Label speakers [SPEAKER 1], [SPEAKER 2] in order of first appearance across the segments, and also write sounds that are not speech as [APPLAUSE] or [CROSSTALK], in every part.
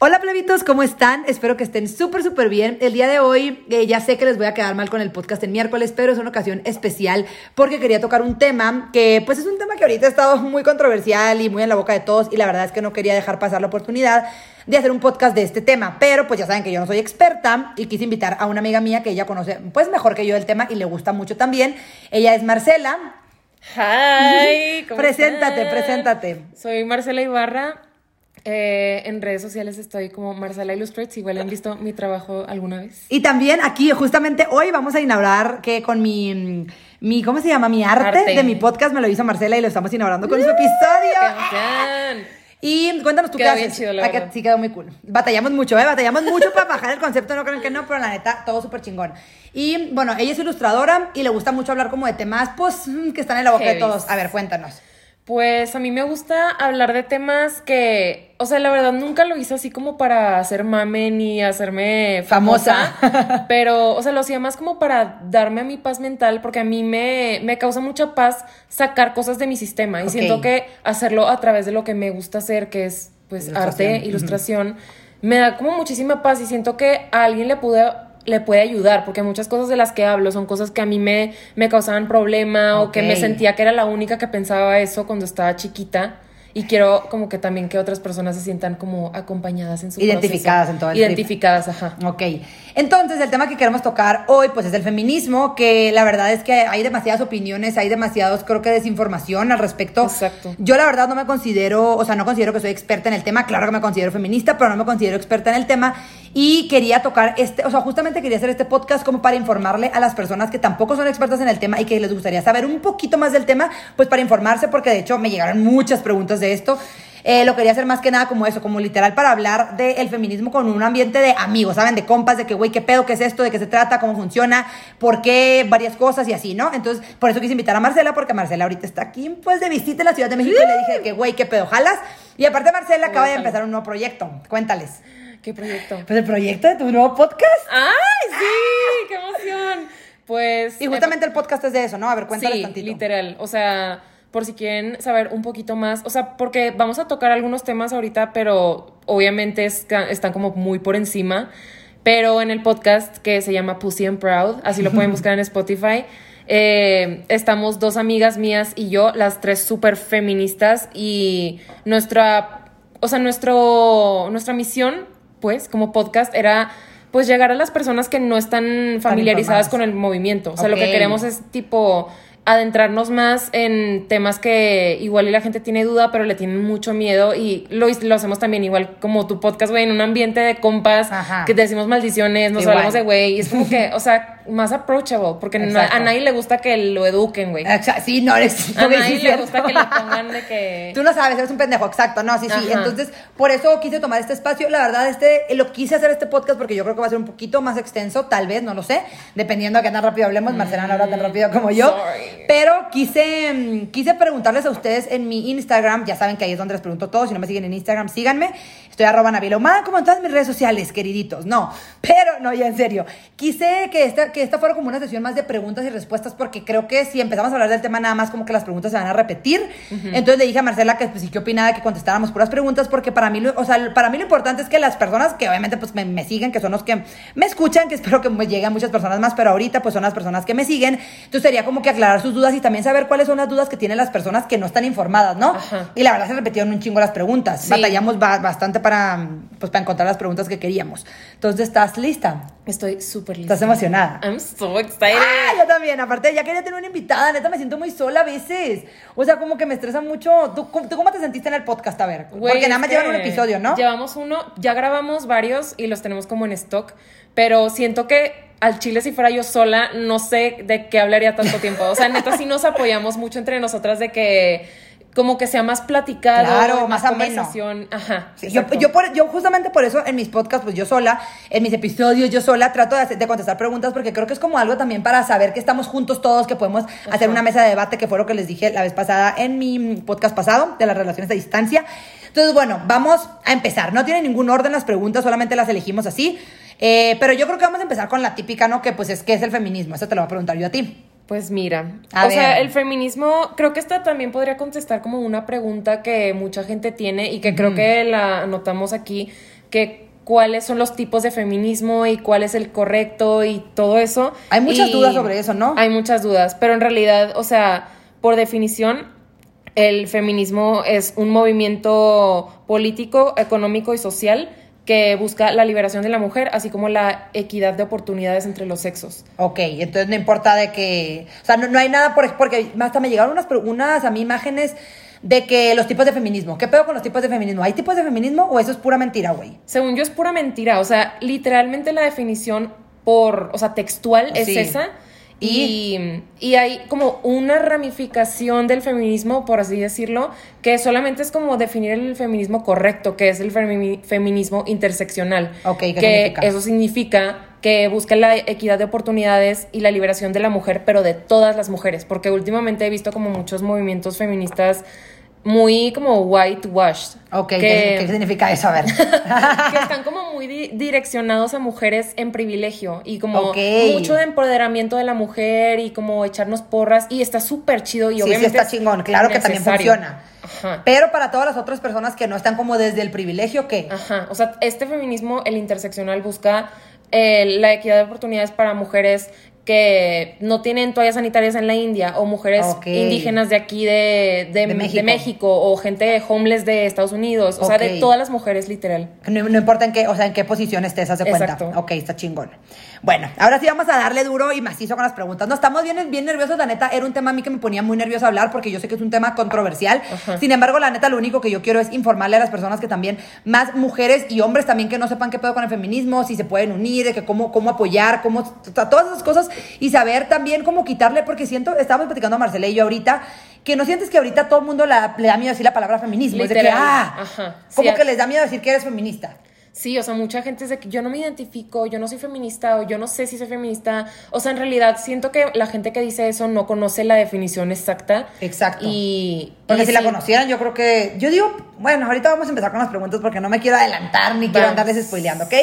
[SPEAKER 1] Hola plebitos, ¿cómo están? Espero que estén súper, súper bien. El día de hoy eh, ya sé que les voy a quedar mal con el podcast el miércoles, pero es una ocasión especial porque quería tocar un tema que pues es un tema que ahorita ha estado muy controversial y muy en la boca de todos y la verdad es que no quería dejar pasar la oportunidad de hacer un podcast de este tema, pero pues ya saben que yo no soy experta y quise invitar a una amiga mía que ella conoce pues mejor que yo el tema y le gusta mucho también. Ella es Marcela.
[SPEAKER 2] Hi, ¿cómo
[SPEAKER 1] preséntate,
[SPEAKER 2] están?
[SPEAKER 1] preséntate.
[SPEAKER 2] Soy Marcela Ibarra. Eh, en redes sociales estoy como Marcela Illustrates. Igual han visto mi trabajo alguna vez.
[SPEAKER 1] Y también aquí, justamente hoy vamos a inaugurar que con mi, mi ¿cómo se llama? Mi arte,
[SPEAKER 2] Arte.
[SPEAKER 1] de mi podcast me lo hizo Marcela y lo estamos inaugurando con su
[SPEAKER 2] ¡Qué
[SPEAKER 1] episodio.
[SPEAKER 2] emoción!
[SPEAKER 1] Y cuéntanos tú
[SPEAKER 2] Quedó
[SPEAKER 1] qué
[SPEAKER 2] bien
[SPEAKER 1] haces.
[SPEAKER 2] chido, la
[SPEAKER 1] que
[SPEAKER 2] verdad.
[SPEAKER 1] sí, quedó muy cool. Batallamos mucho, ¿eh? Batallamos mucho para bajar el concepto, no creen que no, pero la neta, todo súper chingón. Y bueno, ella es ilustradora y le gusta mucho hablar como de temas, pues, que están en la boca de todos. A ver, cuéntanos.
[SPEAKER 2] Pues a mí me gusta hablar de temas que, o sea, la verdad nunca lo hice así como para hacer mame ni hacerme
[SPEAKER 1] Famosa.
[SPEAKER 2] famosa, [LAUGHS] pero, o sea, lo hacía más como para darme a mi paz mental, porque a mí me, me causa mucha paz sacar cosas de mi sistema y siento que hacerlo a través de lo que me gusta hacer, que es pues
[SPEAKER 1] Ilustración.
[SPEAKER 2] arte, ilustración, me da como muchísima paz y siento que a alguien le pude le puede ayudar, porque muchas cosas de las que hablo son cosas que a mí me, me causaban problema o que me sentía que era la única que pensaba eso cuando estaba chiquita. Y quiero como que también que otras personas se sientan como acompañadas en su
[SPEAKER 1] Identificadas
[SPEAKER 2] proceso.
[SPEAKER 1] en todo el trip.
[SPEAKER 2] Identificadas, ajá.
[SPEAKER 1] Ok, entonces el tema que queremos tocar hoy pues es el feminismo, que la verdad es que hay demasiadas opiniones, hay demasiados creo que desinformación al respecto.
[SPEAKER 2] Exacto.
[SPEAKER 1] Yo la verdad no me considero, o sea, no considero que soy experta en el tema, claro que me considero feminista, pero no me considero experta en el tema y quería tocar este, o sea, justamente quería hacer este podcast como para informarle a las personas que tampoco son expertas en el tema y que les gustaría saber un poquito más del tema, pues para informarse, porque de hecho me llegaron muchas preguntas de esto. Eh, lo quería hacer más que nada como eso, como literal para hablar del feminismo con un ambiente de amigos, ¿saben? De compas, de que, güey, ¿qué pedo? ¿Qué es esto? ¿De qué se trata? ¿Cómo funciona? ¿Por qué? Varias cosas y así, ¿no? Entonces, por eso quise invitar a Marcela, porque Marcela ahorita está aquí, pues, de visita en la Ciudad de México y le dije que, güey, ¿qué pedo? ¿Jalas? Y aparte Marcela acaba de empezar un nuevo proyecto. Cuéntales.
[SPEAKER 2] ¿Qué proyecto?
[SPEAKER 1] Pues el proyecto de tu nuevo podcast.
[SPEAKER 2] ¡Ay, sí! ¡Qué emoción! Pues...
[SPEAKER 1] Y justamente el podcast es de eso, ¿no? A ver, cuéntales
[SPEAKER 2] sí,
[SPEAKER 1] tantito.
[SPEAKER 2] literal. O sea, por si quieren saber un poquito más. O sea, porque vamos a tocar algunos temas ahorita, pero obviamente está- están como muy por encima. Pero en el podcast que se llama Pussy and Proud, así lo pueden [LAUGHS] buscar en Spotify. eh, estamos dos amigas mías y yo, las tres súper feministas. Y nuestra, o sea, nuestro, nuestra misión, pues, como podcast, era pues llegar a las personas que no están familiarizadas con el movimiento. O sea, lo que queremos es tipo adentrarnos más en temas que igual y la gente tiene duda, pero le tienen mucho miedo y lo, lo hacemos también igual como tu podcast, güey, en un ambiente de compas
[SPEAKER 1] Ajá.
[SPEAKER 2] que decimos maldiciones, nos
[SPEAKER 1] Igual.
[SPEAKER 2] hablamos de güey, y es como que, o sea, más approachable, porque no- a nadie le gusta que lo eduquen, güey. A
[SPEAKER 1] Sí, no, [LAUGHS] eres
[SPEAKER 2] nadie
[SPEAKER 1] sí,
[SPEAKER 2] le gusta que le [LAUGHS] pongan de que...
[SPEAKER 1] Tú no sabes, eres un pendejo, exacto, no, sí, sí. Entonces, por eso quise tomar este espacio. La verdad, este, eh, lo quise hacer este podcast porque yo creo que va a ser un poquito más extenso, tal vez, no lo sé, dependiendo a qué tan rápido hablemos. Marcela no habla tan rápido como yo.
[SPEAKER 2] Mm, sorry.
[SPEAKER 1] Pero quise, mm, quise preguntarles a ustedes en mi Instagram, ya saben que ahí es donde les pregunto todo, si no me siguen en Instagram, síganme. Estoy arroba Nabila Humada, como en todas mis redes sociales, queriditos. No, [LAUGHS] pero no, ya en serio. Quise que esta, que esta fuera como una sesión más de preguntas y respuestas, porque creo que si empezamos a hablar del tema nada más, como que las preguntas se van a repetir. Entonces le dije a Marcela que pues sí que opinaba que contestáramos puras preguntas, porque para mí, lo, o sea, para mí lo importante es que las personas que obviamente pues me, me siguen, que son los que me escuchan, que espero que me lleguen muchas personas más, pero ahorita pues son las personas que me siguen. Entonces sería como que aclarar sus dudas y también saber cuáles son las dudas que tienen las personas que no están informadas, ¿no?
[SPEAKER 2] Ajá.
[SPEAKER 1] Y la verdad se repitieron un chingo las preguntas.
[SPEAKER 2] Sí.
[SPEAKER 1] Batallamos ba- bastante para, pues, para encontrar las preguntas que queríamos. Entonces, ¿estás lista?
[SPEAKER 2] Estoy súper lista.
[SPEAKER 1] ¿Estás emocionada?
[SPEAKER 2] I'm so excited.
[SPEAKER 1] Ah, yo también. Aparte, ya quería tener una invitada. Neta, me siento muy sola a veces. O sea, como que me estresa mucho. ¿Tú, cómo- tú cómo te sentiste en el podcast? A ver.
[SPEAKER 2] Güey,
[SPEAKER 1] Porque nada más llevan un episodio, ¿no?
[SPEAKER 2] Llevamos uno, ya grabamos varios y los tenemos como en stock, pero siento que al chile si fuera yo sola, no sé de qué hablaría tanto tiempo. O sea, neta sí nos apoyamos mucho entre nosotras de que como que sea más platicado,
[SPEAKER 1] Claro,
[SPEAKER 2] más
[SPEAKER 1] más
[SPEAKER 2] conversación. Ajá.
[SPEAKER 1] Sí, yo, yo, por- yo justamente por eso en mis podcasts, pues yo sola, en mis episodios, yo sola trato de, hacer- de contestar preguntas porque creo que es como algo también para saber que estamos juntos todos, que podemos hacer una mesa de debate, que fue lo que les dije la vez pasada en mi podcast pasado, de las relaciones a distancia. Entonces, bueno, vamos a empezar. No tiene ningún orden las preguntas, solamente las elegimos así. Eh, pero yo creo que vamos a empezar con la típica, ¿no? Que pues es, ¿qué es el feminismo? Eso te lo voy a preguntar yo a ti.
[SPEAKER 2] Pues mira,
[SPEAKER 1] A
[SPEAKER 2] o sea, el feminismo, creo que esta también podría contestar como una pregunta que mucha gente tiene y que creo que la anotamos aquí, que cuáles son los tipos de feminismo y cuál es el correcto y todo eso.
[SPEAKER 1] Hay muchas
[SPEAKER 2] Y
[SPEAKER 1] dudas sobre eso, ¿no?
[SPEAKER 2] Hay muchas dudas, pero en realidad, o sea, por definición, el feminismo es un movimiento político, económico y social que busca la liberación de la mujer, así como la equidad de oportunidades entre los sexos.
[SPEAKER 1] Ok, entonces no importa de que. O sea, no, no hay nada, por, porque hasta me llegaron unas, unas a mí imágenes de que los tipos de feminismo. ¿Qué pedo con los tipos de feminismo? ¿Hay tipos de feminismo o eso es pura mentira, güey?
[SPEAKER 2] Según yo es pura mentira, o sea, literalmente la definición por, o sea, textual es
[SPEAKER 1] Sí.
[SPEAKER 2] esa. Y, y hay como una ramificación del feminismo, por así decirlo, que solamente es como definir el feminismo correcto, que es el femi- feminismo interseccional.
[SPEAKER 1] Ok, ¿qué
[SPEAKER 2] que
[SPEAKER 1] significa?
[SPEAKER 2] eso significa que busca la equidad de oportunidades y la liberación de la mujer, pero de todas las mujeres, porque últimamente he visto como muchos movimientos feministas muy como whitewashed.
[SPEAKER 1] Ok,
[SPEAKER 2] que-
[SPEAKER 1] ¿qué, qué significa eso? A ver. [LAUGHS]
[SPEAKER 2] que están como muy di- direccionados a mujeres en privilegio y como mucho de empoderamiento de la mujer y como echarnos porras y está súper chido y
[SPEAKER 1] Sí, sí
[SPEAKER 2] obviamente
[SPEAKER 1] está
[SPEAKER 2] es
[SPEAKER 1] chingón, claro que también funciona.
[SPEAKER 2] Ajá.
[SPEAKER 1] Pero para todas las otras personas que no están como desde el privilegio, ¿qué?
[SPEAKER 2] Ajá, o sea, este feminismo, el interseccional, busca eh, la equidad de oportunidades para mujeres que no tienen toallas sanitarias en la India o mujeres indígenas de aquí de, de,
[SPEAKER 1] De
[SPEAKER 2] de
[SPEAKER 1] México.
[SPEAKER 2] O gente homeless de Estados Unidos, o sea, de todas las mujeres literal.
[SPEAKER 1] No, no importa en qué, o sea, en qué posición estés, hace cuenta.
[SPEAKER 2] Exacto.
[SPEAKER 1] Ok, está chingón. Bueno, ahora sí vamos a darle duro y macizo con las preguntas. No, estamos bien, bien nerviosos, la neta. Era un tema a mí que me ponía muy nerviosa hablar porque yo sé que es un tema controversial. Sin embargo, la neta, lo único que yo quiero es informarle a las personas que también, más mujeres y hombres también que no sepan qué pedo con el feminismo, si se pueden unir, de que cómo, cómo apoyar, cómo, todas esas cosas y saber también cómo quitarle, porque siento, estábamos platicando a Marcela y yo ahorita, que no sientes que ahorita todo el mundo la- le da miedo decir la palabra feminismo. Es de que, ah,
[SPEAKER 2] Ajá.
[SPEAKER 1] como que les da miedo decir que eres feminista.
[SPEAKER 2] Sí, o sea, mucha gente es de que yo no me identifico, yo no soy feminista o yo no sé si soy feminista. O sea, en realidad siento que la gente que dice eso no conoce la definición exacta.
[SPEAKER 1] Exacto.
[SPEAKER 2] Y.
[SPEAKER 1] Porque
[SPEAKER 2] y
[SPEAKER 1] si la conocieran, yo creo que. Yo digo, bueno, ahorita vamos a empezar con las preguntas porque no me quiero adelantar ni quiero andarles spoileando, ¿ok?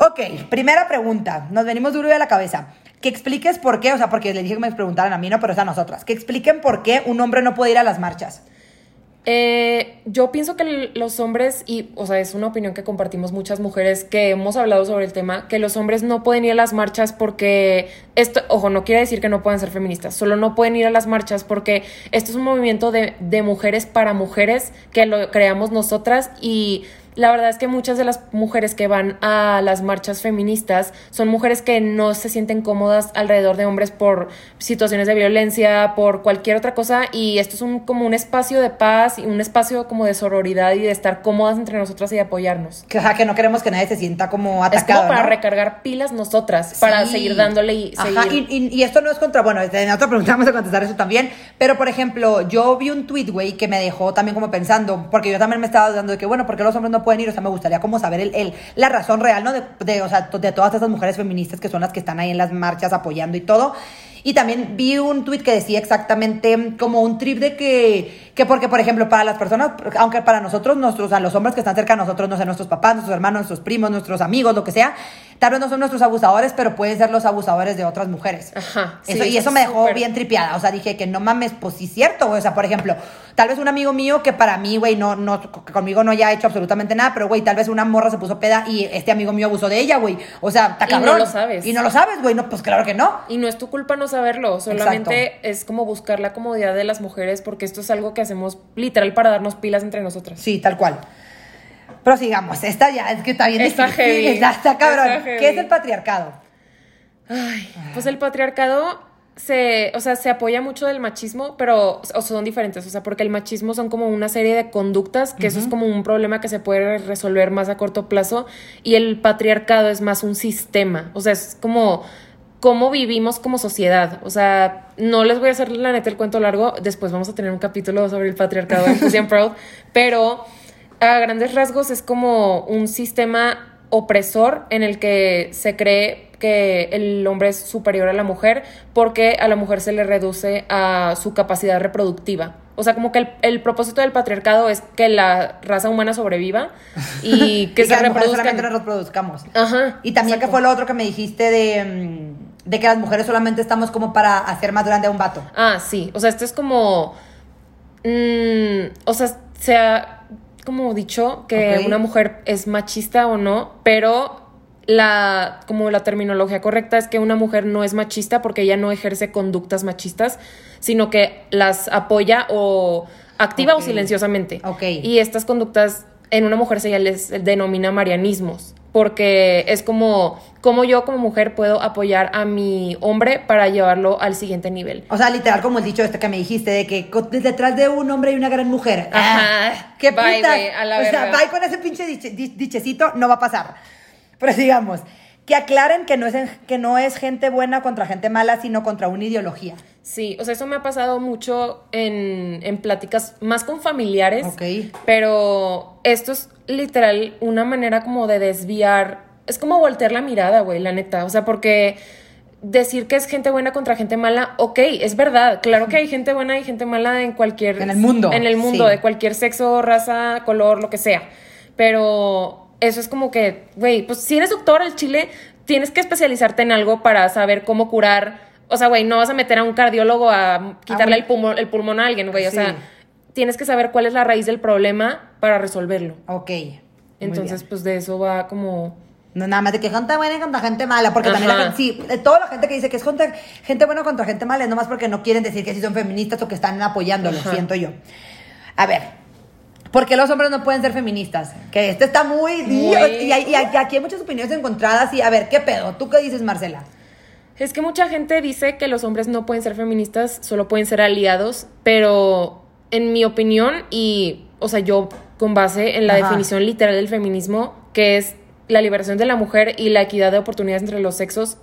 [SPEAKER 1] Ok, primera pregunta. Nos venimos duro de la cabeza. Que expliques por qué, o sea, porque les dije que me preguntaran a mí, no, pero es a nosotras. Que expliquen por qué un hombre no puede ir a las marchas.
[SPEAKER 2] Eh, yo pienso que los hombres, y, o sea, es una opinión que compartimos muchas mujeres que hemos hablado sobre el tema, que los hombres no pueden ir a las marchas porque esto, ojo, no quiere decir que no puedan ser feministas, solo no pueden ir a las marchas porque esto es un movimiento de, de mujeres para mujeres que lo creamos nosotras y la verdad es que muchas de las mujeres que van a las marchas feministas son mujeres que no se sienten cómodas alrededor de hombres por situaciones de violencia, por cualquier otra cosa y esto es un, como un espacio de paz y un espacio como de sororidad y de estar cómodas entre nosotras y de apoyarnos.
[SPEAKER 1] Que, o sea, que no queremos que nadie se sienta como
[SPEAKER 2] Es
[SPEAKER 1] atacado.
[SPEAKER 2] como para
[SPEAKER 1] ¿no?
[SPEAKER 2] recargar pilas nosotras, para
[SPEAKER 1] Sí.
[SPEAKER 2] seguir dándole y seguir.
[SPEAKER 1] Ajá, y, y- y esto no es contra, bueno, en otra pregunta [LAUGHS] vamos a contestar eso también, pero por ejemplo, yo vi un tweet, güey, que me dejó también como pensando, porque yo también me estaba dando de que, bueno, ¿por qué los hombres no pueden ir? O sea, me gustaría como saber el, el- la razón real, ¿no? De, de, o sea, de todas esas mujeres feministas que son las que están ahí en las marchas apoyando y todo. Y también vi un tweet que decía exactamente como un trip de que, que porque, por ejemplo, para las personas, aunque para nosotros, nuestros, o sea, los hombres que están cerca de nosotros, no sé, nuestros papás, nuestros hermanos, nuestros primos, nuestros amigos, lo que sea, tal vez no son nuestros abusadores, pero pueden ser los abusadores de otras mujeres.
[SPEAKER 2] Ajá, sí,
[SPEAKER 1] Eso, y
[SPEAKER 2] eso
[SPEAKER 1] eso
[SPEAKER 2] es
[SPEAKER 1] me dejó bien tripiada. O sea, dije que no mames, pues sí cierto, güey. O sea, por ejemplo, tal vez un amigo mío que para mí, güey, no, no, conmigo no haya hecho absolutamente nada, pero, güey, tal vez una morra se puso peda y este amigo mío abusó de ella, güey. O sea, está
[SPEAKER 2] Y no
[SPEAKER 1] cabrón.
[SPEAKER 2] lo sabes.
[SPEAKER 1] Y no lo sabes, güey. No, pues claro que no.
[SPEAKER 2] Y no es tu culpa no saberlo, solamente es como buscar la comodidad de las mujeres porque esto es algo que hacemos literal para darnos pilas entre nosotras.
[SPEAKER 1] Sí, tal cual. Prosigamos. Esta ya, es que está bien
[SPEAKER 2] Está
[SPEAKER 1] difícil.
[SPEAKER 2] heavy. [LAUGHS]
[SPEAKER 1] Está, está cabrón.
[SPEAKER 2] Está heavy.
[SPEAKER 1] ¿Qué es el patriarcado?
[SPEAKER 2] Ay, pues el patriarcado se, o sea, se apoya mucho del machismo, pero o son diferentes, o sea, porque el machismo son como una serie de conductas, que eso es como un problema que se puede resolver más a corto plazo, y el patriarcado es más un sistema, o sea, es como cómo vivimos como sociedad, o sea, no les voy a hacer la neta el cuento largo, después vamos a tener un capítulo sobre el patriarcado en and Proud, pero a grandes rasgos es como un sistema opresor en el que se cree que el hombre es superior a la mujer porque a la mujer se le reduce a su capacidad reproductiva. O sea, como que el, el propósito del patriarcado es que la raza humana sobreviva y [LAUGHS] que
[SPEAKER 1] Y
[SPEAKER 2] se
[SPEAKER 1] solamente
[SPEAKER 2] reproduzcan.
[SPEAKER 1] nos reproduzcamos.
[SPEAKER 2] Ajá.
[SPEAKER 1] Y también,
[SPEAKER 2] exacto.
[SPEAKER 1] ¿qué fue lo otro que me dijiste de, mm, De que las mujeres solamente estamos como para hacer más grande a un vato.
[SPEAKER 2] Ah, sí. O sea, esto es como. mm, o sea, se ha como dicho que una mujer es machista o no, pero la como la terminología correcta es que una mujer no es machista porque ella no ejerce conductas machistas, sino que las apoya o activa o silenciosamente.
[SPEAKER 1] Ok.
[SPEAKER 2] Y estas conductas en una mujer se les denomina marianismos, porque es como como yo como mujer puedo apoyar a mi hombre para llevarlo al siguiente nivel.
[SPEAKER 1] O sea, literal como el dicho este que me dijiste, de que detrás de un hombre hay una gran mujer.
[SPEAKER 2] Ajá.
[SPEAKER 1] Ah, ¡Qué
[SPEAKER 2] Bye, güey, a la
[SPEAKER 1] o sea, bye con ese pinche diche- di- dichecito, no va a pasar. Pero sigamos. Que aclaren que no, es, que no es gente buena contra gente mala, sino contra una ideología.
[SPEAKER 2] Sí, o sea, eso me ha pasado mucho en, en pláticas más con familiares.
[SPEAKER 1] Ok.
[SPEAKER 2] Pero esto es literal una manera como de desviar. Es como voltear la mirada, güey, la neta. O sea, porque decir que es gente buena contra gente mala, ok, es verdad. Claro que hay [LAUGHS] gente buena y gente mala en cualquier.
[SPEAKER 1] En el mundo,
[SPEAKER 2] En el mundo,
[SPEAKER 1] sí.
[SPEAKER 2] de cualquier sexo, raza, color, lo que sea. Pero eso es como que, güey, pues si eres doctor al chile, tienes que especializarte en algo para saber cómo curar. O sea, güey, no vas a meter a un cardiólogo a quitarle el, pulmón, el pulmón a alguien, güey. O sea, tienes que saber cuál es la raíz del problema para resolverlo.
[SPEAKER 1] Ok. muy
[SPEAKER 2] Entonces,
[SPEAKER 1] bien.
[SPEAKER 2] pues de eso va como...
[SPEAKER 1] No, nada más de que gente buena y contra gente mala, porque también la gente, sí, toda la gente que dice que es contra, gente buena contra gente mala es nomás porque no quieren decir que sí son feministas o que están apoyándolo,
[SPEAKER 2] Ajá.
[SPEAKER 1] siento yo. A ver, ¿por qué los hombres no pueden ser feministas? Que este está muy...
[SPEAKER 2] Muy-
[SPEAKER 1] Y, hay- y hay- y aquí hay muchas opiniones encontradas y a ver, ¿qué pedo? ¿Tú qué dices, Marcela?
[SPEAKER 2] Es que mucha gente dice que los hombres no pueden ser feministas, solo pueden ser aliados, pero en mi opinión y, o sea, yo con base en la
[SPEAKER 1] Ajá.
[SPEAKER 2] definición literal del feminismo, que es la liberación de la mujer y la equidad de oportunidades entre los sexos,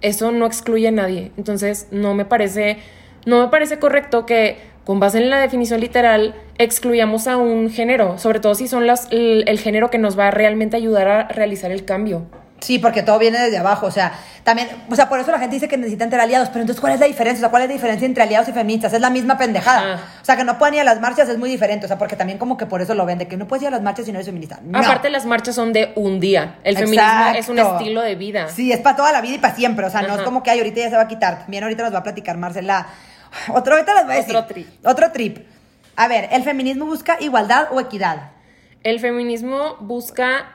[SPEAKER 2] eso no excluye a nadie. Entonces, no me parece, no me parece correcto que con base en la definición literal excluyamos a un género, sobre todo si son las, el, el género que nos va a realmente ayudar a realizar el cambio.
[SPEAKER 1] Sí, porque todo viene desde abajo, o sea, también, o sea, por eso la gente dice que necesitan ser aliados, pero entonces, ¿cuál es la diferencia? O sea, ¿cuál es la diferencia entre aliados y feministas? Es la misma pendejada. O sea, que no puedan ir a las marchas es muy diferente, o sea, porque también como que por eso lo ven, de que no puedes ir a las marchas si no eres feminista. No.
[SPEAKER 2] Aparte, las marchas son de un día. El feminismo es un estilo de vida.
[SPEAKER 1] Sí, es para toda la vida y para siempre, o sea, no es como que ay, ahorita ya se va a quitar. También ahorita nos va a platicar Marcela. [SIGHS] Otro, ahorita les voy a decir.
[SPEAKER 2] Otro trip.
[SPEAKER 1] Otro trip. A ver, ¿el feminismo busca igualdad o equidad?
[SPEAKER 2] El feminismo busca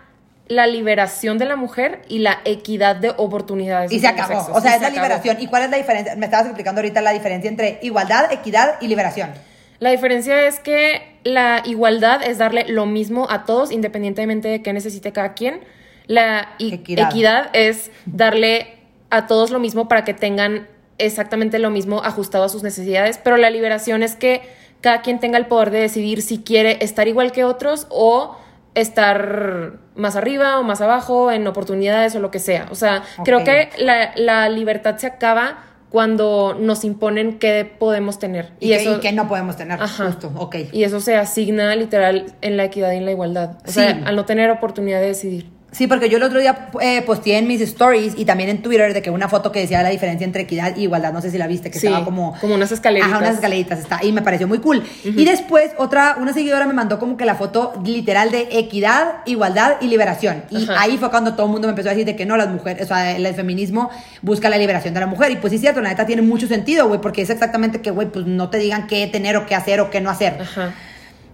[SPEAKER 2] la liberación de la mujer y la equidad de oportunidades.
[SPEAKER 1] Y se acabó.
[SPEAKER 2] sexos.
[SPEAKER 1] O sea,
[SPEAKER 2] Y
[SPEAKER 1] es
[SPEAKER 2] se
[SPEAKER 1] la
[SPEAKER 2] acabó.
[SPEAKER 1] liberación. ¿Y cuál es la diferencia? Me estabas explicando ahorita la diferencia entre igualdad, equidad y liberación.
[SPEAKER 2] La diferencia es que la igualdad es darle lo mismo a todos, independientemente de qué necesite cada quien. La
[SPEAKER 1] equidad.
[SPEAKER 2] es darle a todos lo mismo para que tengan exactamente lo mismo ajustado a sus necesidades, pero la liberación es que cada quien tenga el poder de decidir si quiere estar igual que otros o estar más arriba o más abajo en oportunidades o lo que sea. O sea, creo que la, la libertad se acaba cuando nos imponen qué podemos tener.
[SPEAKER 1] Y, que, y que no podemos tener.
[SPEAKER 2] Ajá.
[SPEAKER 1] Justo, ok.
[SPEAKER 2] Y eso se asigna literal en la equidad y en la igualdad. O
[SPEAKER 1] Sí.
[SPEAKER 2] sea, al no tener oportunidad de decidir.
[SPEAKER 1] Sí, porque yo el otro día eh, posteé en mis stories y también en Twitter de que una foto que decía la diferencia entre equidad y igualdad, no sé si la viste, que
[SPEAKER 2] Sí,
[SPEAKER 1] estaba como...
[SPEAKER 2] como unas escaleritas.
[SPEAKER 1] Ajá, unas escaleritas, está, y me pareció muy cool. Y después otra, una seguidora me mandó como que la foto literal de equidad, igualdad y liberación. Y ahí fue cuando todo el mundo me empezó a decir de que no, las mujeres, o sea, el feminismo busca la liberación de la mujer. Y pues sí es cierto, la neta tiene mucho sentido, güey, porque es exactamente que, güey, pues no te digan qué tener o qué hacer o qué no hacer.
[SPEAKER 2] Ajá.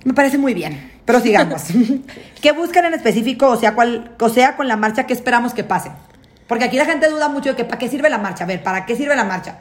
[SPEAKER 1] Me parece muy bien, pero sigamos. [LAUGHS] ¿Qué buscan en específico, o sea, cuál, o sea, con la marcha, qué esperamos que pase? Porque aquí la gente duda mucho de que para qué sirve la marcha. A ver, ¿para qué sirve la marcha?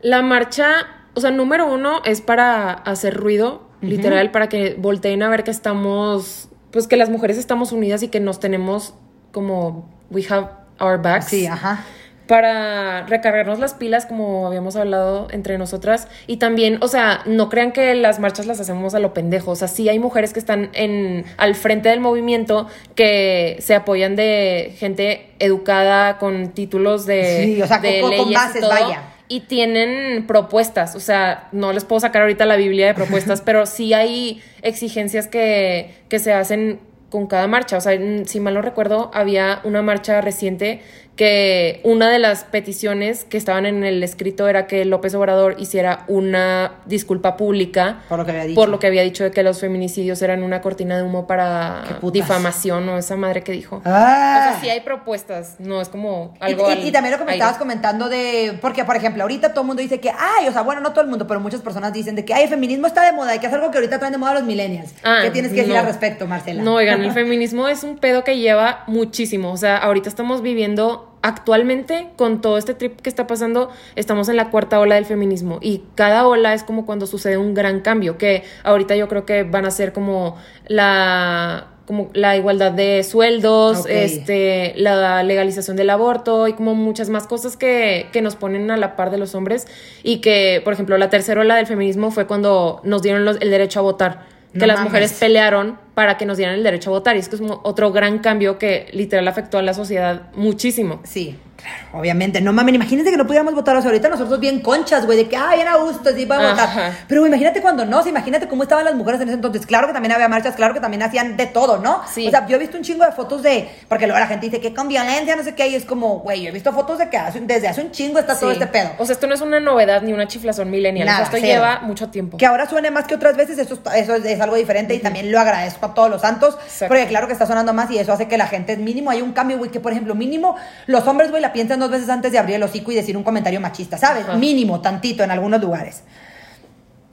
[SPEAKER 2] La marcha, o sea, número uno es para hacer ruido, literal, para que volteen a ver que estamos, pues que las mujeres estamos unidas y que nos tenemos como we have our backs.
[SPEAKER 1] Sí, ajá.
[SPEAKER 2] Para recargarnos las pilas, como habíamos hablado entre nosotras. Y también, o sea, no crean que las marchas las hacemos a lo pendejo. O sea, sí hay mujeres que están en, al frente del movimiento que se apoyan de gente educada con títulos de,
[SPEAKER 1] Sí, o sea,
[SPEAKER 2] de
[SPEAKER 1] con- con
[SPEAKER 2] leyes y
[SPEAKER 1] bases,
[SPEAKER 2] todo,
[SPEAKER 1] vaya.
[SPEAKER 2] Y tienen propuestas. O sea, no les puedo sacar ahorita la Biblia de propuestas, [LAUGHS] pero sí hay exigencias que, que se hacen con cada marcha. O sea, si mal no recuerdo, había una marcha reciente que una de las peticiones que estaban en el escrito era que López Obrador hiciera una disculpa pública
[SPEAKER 1] Por lo que había dicho.
[SPEAKER 2] por lo que había dicho de que los feminicidios eran una cortina de humo para difamación o esa madre que dijo.
[SPEAKER 1] Ah.
[SPEAKER 2] O sea, sí hay propuestas, no es como
[SPEAKER 1] Y-
[SPEAKER 2] algo
[SPEAKER 1] y,
[SPEAKER 2] al
[SPEAKER 1] y también lo que me
[SPEAKER 2] aire.
[SPEAKER 1] estabas comentando de, porque por ejemplo, ahorita todo el mundo dice que, ay, o sea, bueno, no todo el mundo, pero muchas personas dicen de que, ay, el feminismo está de moda y que es algo que ahorita traen de moda los millennials.
[SPEAKER 2] Ah,
[SPEAKER 1] ¿Qué tienes que decir al respecto, Marcela?
[SPEAKER 2] No, oigan, el [LAUGHS] feminismo es un pedo que lleva muchísimo. O sea, ahorita estamos viviendo actualmente con todo este trip que está pasando, estamos en la cuarta ola del feminismo. Y cada ola es como cuando sucede un gran cambio, que ahorita yo creo que van a ser como la como la igualdad de sueldos, este, la legalización del aborto y como muchas más cosas que, que nos ponen a la par de los hombres. Y que, por ejemplo, la tercera ola del feminismo fue cuando nos dieron los- el derecho a votar, que
[SPEAKER 1] No
[SPEAKER 2] las
[SPEAKER 1] mames.
[SPEAKER 2] mujeres pelearon para que nos dieran el derecho a votar y es que es otro gran cambio que literal afectó a la sociedad muchísimo.
[SPEAKER 1] Sí, claro, obviamente. No mames, imagínate que no pudiéramos votar. O sea, ahorita nosotros bien conchas, güey, de que, ay, bien a gusto, sí, para votar. Pero güey, imagínate cuando no, o sea, imagínate cómo estaban las mujeres en ese entonces. Claro que también había marchas, claro que también hacían de todo, ¿no?
[SPEAKER 2] Sí.
[SPEAKER 1] O sea, yo he visto un chingo de fotos de, porque luego la gente dice que con violencia, no sé qué, y es como, güey, yo he visto fotos de que hace- desde hace un chingo está todo este pedo.
[SPEAKER 2] O sea, esto no es una novedad ni una chiflazón sea, esto
[SPEAKER 1] cero.
[SPEAKER 2] lleva mucho tiempo.
[SPEAKER 1] Que ahora suene más que otras veces, eso, eso es, es algo diferente y también lo agradezco a todos los santos.
[SPEAKER 2] Exacto.
[SPEAKER 1] Porque claro que está sonando más y eso hace que la gente, mínimo, hay un cambio, güey, que por ejemplo, mínimo, los hombres, güey, la piensan dos veces antes de abrir el hocico y decir un comentario machista, ¿sabes?
[SPEAKER 2] Ajá.
[SPEAKER 1] Mínimo, tantito en algunos lugares.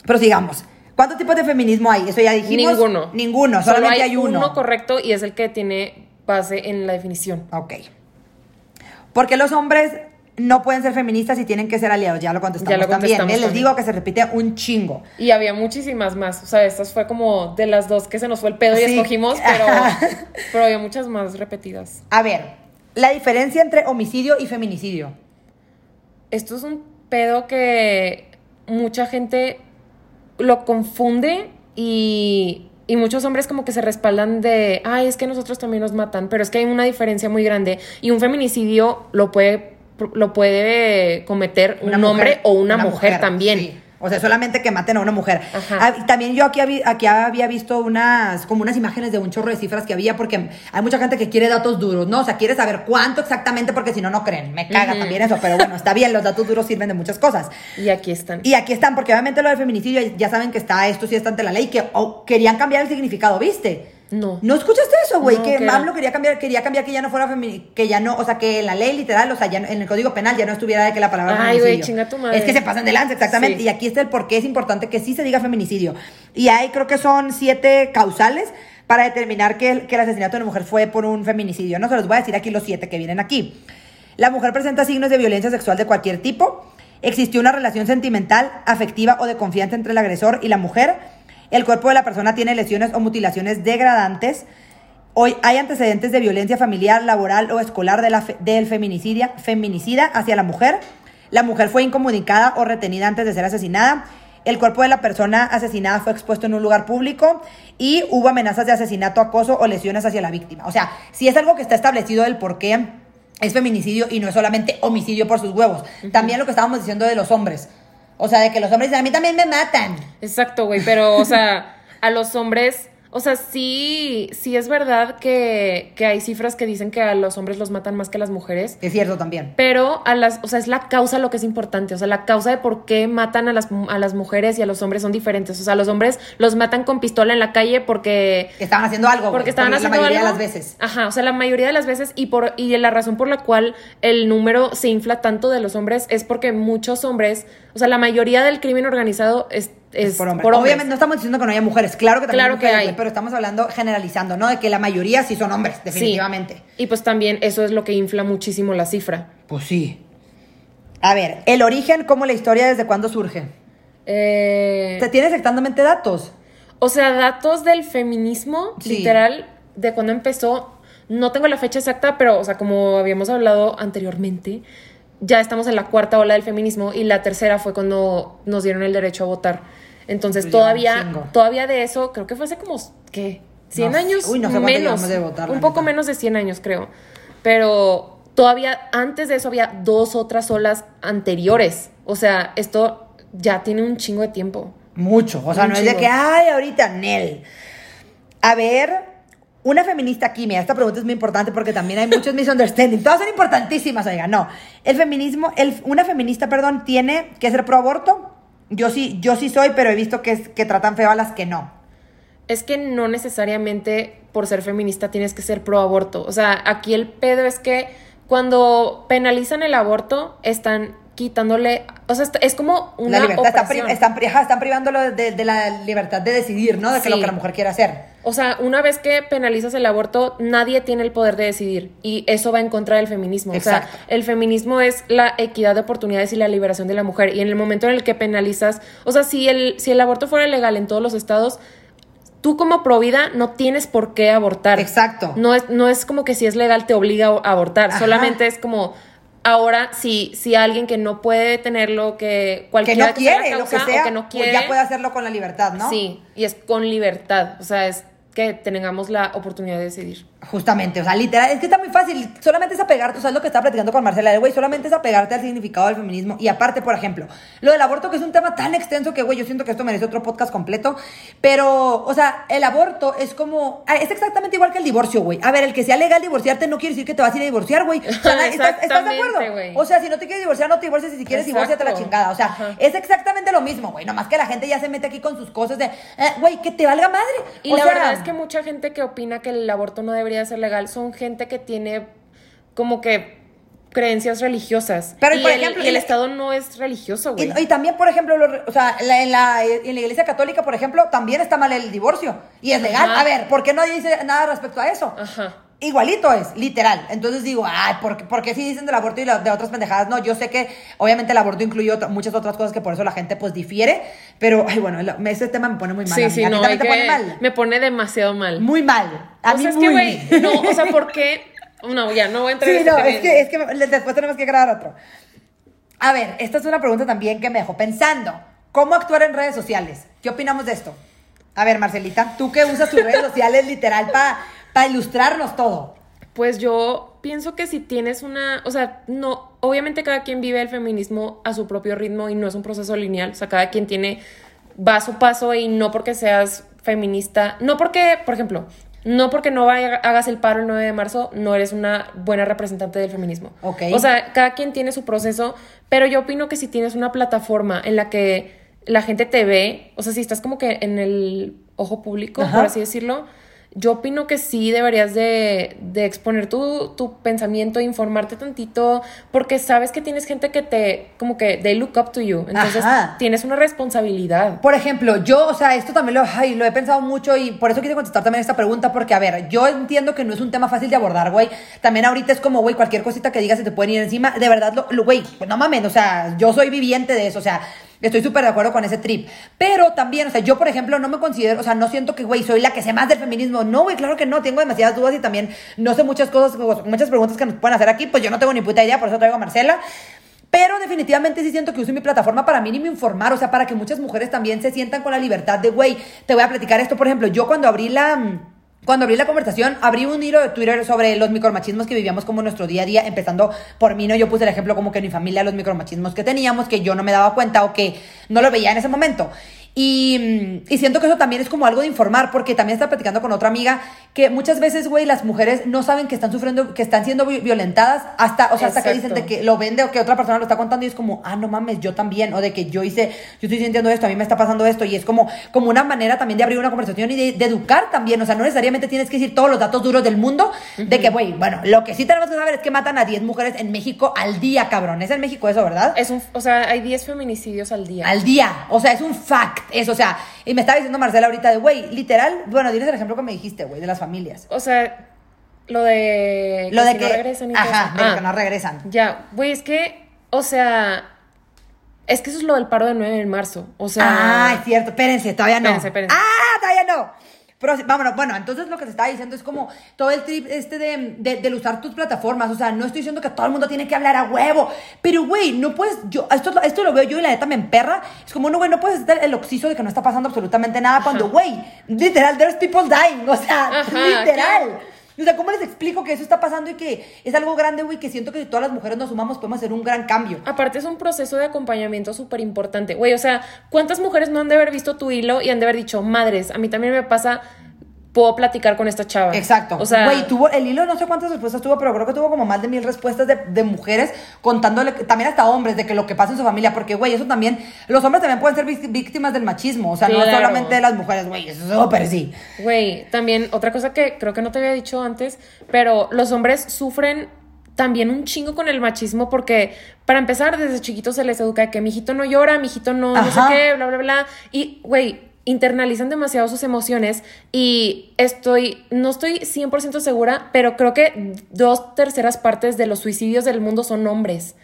[SPEAKER 1] Pero sigamos. ¿Cuántos tipos de feminismo hay? Eso ya dijimos.
[SPEAKER 2] Ninguno.
[SPEAKER 1] Ninguno,
[SPEAKER 2] Solo
[SPEAKER 1] solamente hay, uno.
[SPEAKER 2] uno correcto y es el que tiene base en la definición.
[SPEAKER 1] Ok. Porque los hombres no pueden ser feministas y tienen que ser aliados. Ya lo contestamos,
[SPEAKER 2] Ya lo
[SPEAKER 1] también.
[SPEAKER 2] contestamos
[SPEAKER 1] ¿eh? Les
[SPEAKER 2] también.
[SPEAKER 1] digo que se repite un chingo.
[SPEAKER 2] Y había muchísimas más. O sea, estas fue como de las dos que se nos fue el pedo y
[SPEAKER 1] Sí.
[SPEAKER 2] escogimos, pero, [LAUGHS] pero había muchas más repetidas.
[SPEAKER 1] A ver, la diferencia entre homicidio y feminicidio.
[SPEAKER 2] Esto es un pedo que mucha gente lo confunde y, y muchos hombres como que se respaldan de, ay, es que nosotros también nos matan, pero es que hay una diferencia muy grande y un feminicidio lo puede, lo puede cometer un
[SPEAKER 1] mujer-
[SPEAKER 2] hombre o una, mujer, también.
[SPEAKER 1] sí. O sea, solamente que maten a una mujer.
[SPEAKER 2] Ajá.
[SPEAKER 1] Ah, también yo aquí, habí- aquí había visto unas, como unas imágenes de un chorro de cifras que había, porque hay mucha gente que quiere datos duros, ¿no? O sea, quiere saber cuánto exactamente, porque si no, no creen. Me caga también eso, pero bueno, está bien, los datos duros sirven de muchas cosas.
[SPEAKER 2] Y aquí están.
[SPEAKER 1] Y aquí están, porque obviamente lo del feminicidio, ya saben que está, esto sí está ante la ley, que oh, querían cambiar el significado, ¿viste?
[SPEAKER 2] No.
[SPEAKER 1] ¿No escuchaste eso, güey?
[SPEAKER 2] No,
[SPEAKER 1] que. AMLO quería cambiar, quería cambiar que ya no fuera feminicidio, que ya no, o sea, que en la ley literal, o sea, ya no- en el Código Penal ya no estuviera de que la palabra
[SPEAKER 2] Ay, güey, chinga tu madre.
[SPEAKER 1] Es que se pasan de lanza, exactamente.
[SPEAKER 2] Sí.
[SPEAKER 1] Y aquí está el por qué es importante que sí se diga feminicidio. Y hay, creo que son siete causales para determinar que el, que el asesinato de una mujer fue por un feminicidio. No se los voy a decir aquí los siete que vienen aquí. La mujer presenta signos de violencia sexual de cualquier tipo. Existió una relación sentimental, afectiva o de confianza entre el agresor y la mujer. El cuerpo de la persona tiene lesiones o mutilaciones degradantes. Hoy hay antecedentes de violencia familiar, laboral o escolar de la fe- del feminicidia, feminicida hacia la mujer. La mujer fue incomunicada o retenida antes de ser asesinada. El cuerpo de la persona asesinada fue expuesto en un lugar público y hubo amenazas de asesinato, acoso o lesiones hacia la víctima. O sea, si es algo que está establecido del por qué es feminicidio y no es solamente homicidio por sus huevos. También lo que estábamos diciendo de los hombres. O sea, de que los hombres a mí también me matan.
[SPEAKER 2] Exacto, güey, pero, o sea, a los hombres, o sea, sí, sí es verdad que, que hay cifras que dicen que a los hombres los matan más que a las mujeres,
[SPEAKER 1] Es cierto también.
[SPEAKER 2] pero a las, o sea, es la causa lo que es importante, o sea, la causa de por qué matan a las, a las mujeres y a los hombres son diferentes, o sea, los hombres los matan con pistola en la calle porque...
[SPEAKER 1] Que estaban haciendo algo.
[SPEAKER 2] Porque estaban haciendo
[SPEAKER 1] La mayoría
[SPEAKER 2] algo.
[SPEAKER 1] de las veces.
[SPEAKER 2] Ajá, o sea, la mayoría de las veces y por y la razón por la cual el número se infla tanto de los hombres es porque muchos hombres, o sea, la mayoría del crimen organizado es, es,
[SPEAKER 1] Es por hombres.
[SPEAKER 2] por hombres.
[SPEAKER 1] Obviamente no estamos diciendo que no haya mujeres, claro que también
[SPEAKER 2] Claro
[SPEAKER 1] hay
[SPEAKER 2] que
[SPEAKER 1] mujeres,
[SPEAKER 2] hay.
[SPEAKER 1] güey, pero estamos hablando generalizando, ¿no? De que la mayoría sí son hombres, definitivamente.
[SPEAKER 2] Sí. Y pues también eso es lo que infla muchísimo la cifra.
[SPEAKER 1] Pues sí. A ver, el origen, ¿cómo la historia desde cuándo surge?
[SPEAKER 2] Eh,
[SPEAKER 1] ¿Te tienes exactamente datos?
[SPEAKER 2] o sea, datos del feminismo,
[SPEAKER 1] Sí.
[SPEAKER 2] literal, de cuando empezó, no tengo la fecha exacta, pero, o sea, como habíamos hablado anteriormente, ya estamos en la cuarta ola del feminismo y la tercera fue cuando nos dieron el derecho a votar. Entonces,
[SPEAKER 1] Pues
[SPEAKER 2] todavía, todavía de eso, creo que fue hace como, ¿qué? 100
[SPEAKER 1] No sé.
[SPEAKER 2] años
[SPEAKER 1] Uy, no sé
[SPEAKER 2] menos,
[SPEAKER 1] de votar,
[SPEAKER 2] un poco
[SPEAKER 1] neta.
[SPEAKER 2] menos de 100 años, creo. Pero todavía antes de eso había dos otras olas anteriores. O sea, esto ya tiene un chingo de tiempo.
[SPEAKER 1] Mucho. O sea,
[SPEAKER 2] Un
[SPEAKER 1] no es de que, ay, ahorita, Nel. A ver, Una feminista aquí, mira, esta pregunta es muy importante porque también hay muchos misunderstandings. Todas son importantísimas, oiga, no. El feminismo, el, una feminista, perdón, tiene que ser pro aborto. Yo sí, yo sí soy, pero he visto que, es- que tratan feo a las que no.
[SPEAKER 2] Es que no necesariamente por ser feminista tienes que ser pro aborto. O sea, aquí el pedo es que cuando penalizan el aborto, están quitándole. O sea, es como una.
[SPEAKER 1] la libertad,
[SPEAKER 2] opresión.
[SPEAKER 1] están, pri- ajá, están privándolo de, de la libertad de decidir, ¿no? De que
[SPEAKER 2] Sí.
[SPEAKER 1] lo que la mujer quiere hacer.
[SPEAKER 2] O sea, una vez que penalizas el aborto, nadie tiene el poder de decidir. Y eso va en contra del feminismo. O sea, el feminismo es la equidad de oportunidades y la liberación de la mujer. Y en el momento en el que penalizas. O sea, si el, si el aborto fuera legal en todos los estados. Tú como provida no tienes por qué abortar.
[SPEAKER 1] Exacto.
[SPEAKER 2] No es, no es como que si es legal te obliga a abortar.
[SPEAKER 1] Ajá.
[SPEAKER 2] Solamente es como ahora si, si alguien que no puede tenerlo, que
[SPEAKER 1] Que
[SPEAKER 2] cualquiera
[SPEAKER 1] no
[SPEAKER 2] sea la
[SPEAKER 1] quiere, lo que sea,
[SPEAKER 2] o que no
[SPEAKER 1] pues
[SPEAKER 2] quiere,
[SPEAKER 1] ya puede hacerlo con la libertad, ¿no?
[SPEAKER 2] Sí, y es con libertad. O sea, es que tengamos la oportunidad de decidir.
[SPEAKER 1] Justamente, o sea, literal, es que está muy fácil, solamente es apegarte, o sea, es lo que estaba platicando con Marcela, güey, solamente es apegarte al significado del feminismo. Y aparte, por ejemplo, lo del aborto, que es un tema tan extenso que, güey, yo siento que esto merece otro podcast completo, pero, o sea, el aborto es como, ah, es exactamente igual que el divorcio, güey. A ver, el que sea legal divorciarte no quiere decir que te vas a ir a divorciar, güey. O sea, [LAUGHS] ¿estás, estás de acuerdo? O sea, si no te quieres divorciar, no te divorcies, y si quieres,
[SPEAKER 2] Exacto.
[SPEAKER 1] divórciate la chingada. O sea,
[SPEAKER 2] Ajá.
[SPEAKER 1] es exactamente lo mismo, güey, nomás que la gente ya se mete aquí con sus cosas de, eh, güey, que te valga madre.
[SPEAKER 2] Y
[SPEAKER 1] O
[SPEAKER 2] la
[SPEAKER 1] sea,
[SPEAKER 2] verdad es que mucha gente que opina que el aborto no debería ser legal son gente que tiene como que creencias religiosas.
[SPEAKER 1] Pero,
[SPEAKER 2] y,
[SPEAKER 1] por
[SPEAKER 2] el,
[SPEAKER 1] ejemplo,
[SPEAKER 2] y el Estado no es religioso, güey.
[SPEAKER 1] Y, y también, por ejemplo, lo- o sea, la- en, la, en la iglesia católica, por ejemplo, también está mal el divorcio. Y es legal.
[SPEAKER 2] Ajá.
[SPEAKER 1] A ver, ¿por qué nadie dice nada respecto a eso?
[SPEAKER 2] Ajá.
[SPEAKER 1] Igualito es, literal. Entonces digo, ay, ¿por, qué- por qué si dicen del aborto y la- de otras pendejadas? No, yo sé que obviamente el aborto incluye otra- muchas otras cosas que por eso la gente pues difiere. Pero, ay, bueno, ese tema me pone muy mal. a
[SPEAKER 2] Sí,
[SPEAKER 1] mí.
[SPEAKER 2] sí,
[SPEAKER 1] ¿A ti
[SPEAKER 2] no,
[SPEAKER 1] también te pone mal?
[SPEAKER 2] me pone demasiado mal.
[SPEAKER 1] Muy mal. A
[SPEAKER 2] o
[SPEAKER 1] mí
[SPEAKER 2] sea, es
[SPEAKER 1] muy
[SPEAKER 2] que, güey, no, o sea, ¿por qué? No, ya, no voy a entrar en
[SPEAKER 1] Sí,
[SPEAKER 2] ese
[SPEAKER 1] no, es que, es que después tenemos que grabar otro. A ver, esta es una pregunta también que me dejó pensando. ¿Cómo actuar en redes sociales? ¿Qué opinamos de esto? A ver, Marcelita, tú que usas tus redes [LAUGHS] sociales literal para ilustrarnos todo.
[SPEAKER 2] Pues yo pienso que si tienes una, o sea, no, obviamente cada quien vive el feminismo a su propio ritmo y no es un proceso lineal, o sea, cada quien tiene, va a su paso y no porque seas feminista, no porque, por ejemplo, no porque no vaya- hagas el paro el 9 de marzo, no eres una buena representante del feminismo.
[SPEAKER 1] Ok.
[SPEAKER 2] O sea, cada quien tiene su proceso, pero yo opino que si tienes una plataforma en la que la gente te ve, o sea, si estás como que en el ojo público,
[SPEAKER 1] Ajá.
[SPEAKER 2] por así decirlo, yo opino que sí deberías de, de exponer tu, tu pensamiento, informarte tantito, porque sabes que tienes gente que te, como que, they look up to you. Entonces,
[SPEAKER 1] Ajá.
[SPEAKER 2] tienes una responsabilidad.
[SPEAKER 1] Por ejemplo, yo, o sea, esto también lo, ay, lo he pensado mucho y por eso quise contestar también esta pregunta, porque, a ver, yo entiendo que no es un tema fácil de abordar, güey. También ahorita es como, güey, cualquier cosita que digas se te pueden ir encima. De verdad, güey, pues no mames, o sea, yo soy viviente de eso, o sea, estoy súper de acuerdo con ese trip. Pero también, o sea, yo, por ejemplo, no me considero, o sea, no siento que, güey, soy la que sé más del feminismo. No, güey, claro que no, tengo demasiadas dudas y también no sé muchas cosas, muchas preguntas que nos pueden hacer aquí, pues yo no tengo ni puta idea, por eso traigo a Marcela. Pero definitivamente sí siento que uso mi plataforma para mínimo informar, o sea, para que muchas mujeres también se sientan con la libertad de, güey, te voy a platicar esto, por ejemplo, yo cuando abrí la... Cuando abrí la conversación, abrí un hilo de Twitter sobre los micromachismos que vivíamos como nuestro día a día, empezando por mí, ¿no? Yo puse el ejemplo como que en mi familia los micromachismos que teníamos, que yo no me daba cuenta o que no lo veía en ese momento. Y, y siento que eso también es como algo de informar, porque también estaba platicando con otra amiga que muchas veces, güey, las mujeres no saben que están sufriendo, que están siendo vi- violentadas hasta, o sea, hasta que dicen de que lo vende o que otra persona lo está contando y es como, ah, no mames, yo también, o de que yo hice, yo estoy sintiendo esto, a mí me está pasando esto, y es como, como una manera también de abrir una conversación y de, de educar también, o sea, no necesariamente tienes que decir todos los datos duros del mundo, de que, güey, bueno, lo que sí tenemos que saber es que matan a 10 mujeres en México al día, cabrón, es en México eso, ¿verdad?
[SPEAKER 2] Es un, o sea, hay 10 feminicidios al día.
[SPEAKER 1] Al día, o sea, es un fact, eso, o sea, y me estaba diciendo Marcela ahorita de, güey, literal, bueno, diles el ejemplo que me dijiste, güey, de las familias.
[SPEAKER 2] O sea, lo de...
[SPEAKER 1] Lo de
[SPEAKER 2] si
[SPEAKER 1] que,
[SPEAKER 2] no regresan y
[SPEAKER 1] ajá, de
[SPEAKER 2] Ah,
[SPEAKER 1] que no regresan.
[SPEAKER 2] Ya, güey, es que, o sea, es que eso es lo del paro del 9 de marzo. O sea,
[SPEAKER 1] Ah, es cierto, espérense, todavía no.
[SPEAKER 2] Espérense, espérense.
[SPEAKER 1] Ah, todavía no. Pero vámonos, bueno, entonces lo que se está diciendo es como todo el trip este de, de, del usar tus plataformas. O sea, no estoy diciendo que todo el mundo tiene que hablar a huevo. Pero, güey, no puedes. Yo, esto, esto lo veo yo y la neta me emperra. Es como, no, güey, no puedes estar el oxiso de que no está pasando absolutamente nada cuando, güey, literal, there's people dying. O sea,
[SPEAKER 2] Ajá,
[SPEAKER 1] literal. O sea, ¿cómo les explico que eso está pasando y que es algo grande, güey? Que siento que si todas las mujeres nos sumamos podemos hacer un gran cambio.
[SPEAKER 2] Aparte es un proceso de acompañamiento súper importante. Güey, o sea, ¿cuántas mujeres no han de haber visto tu hilo y han de haber dicho, madres, a mí también me pasa puedo platicar con esta chava.
[SPEAKER 1] Exacto.
[SPEAKER 2] O sea,
[SPEAKER 1] güey, tuvo el hilo, no sé cuántas respuestas tuvo, pero creo que tuvo como más de mil respuestas de, de mujeres contándole, también hasta hombres, de que lo que pasa en su familia, porque, güey, eso también, los hombres también pueden ser víct- víctimas del machismo, o sea, no solamente de las mujeres, güey, eso es súper sí.
[SPEAKER 2] Güey, también otra cosa que creo que no te había dicho antes, pero los hombres sufren también un chingo con el machismo porque para empezar desde chiquitos se les educa que mi hijito no llora, mi hijito no, no sé qué, bla, bla, bla. Y, güey, internalizan demasiado sus emociones y estoy, no estoy 100% segura, pero creo que dos terceras partes de los suicidios del mundo son hombres.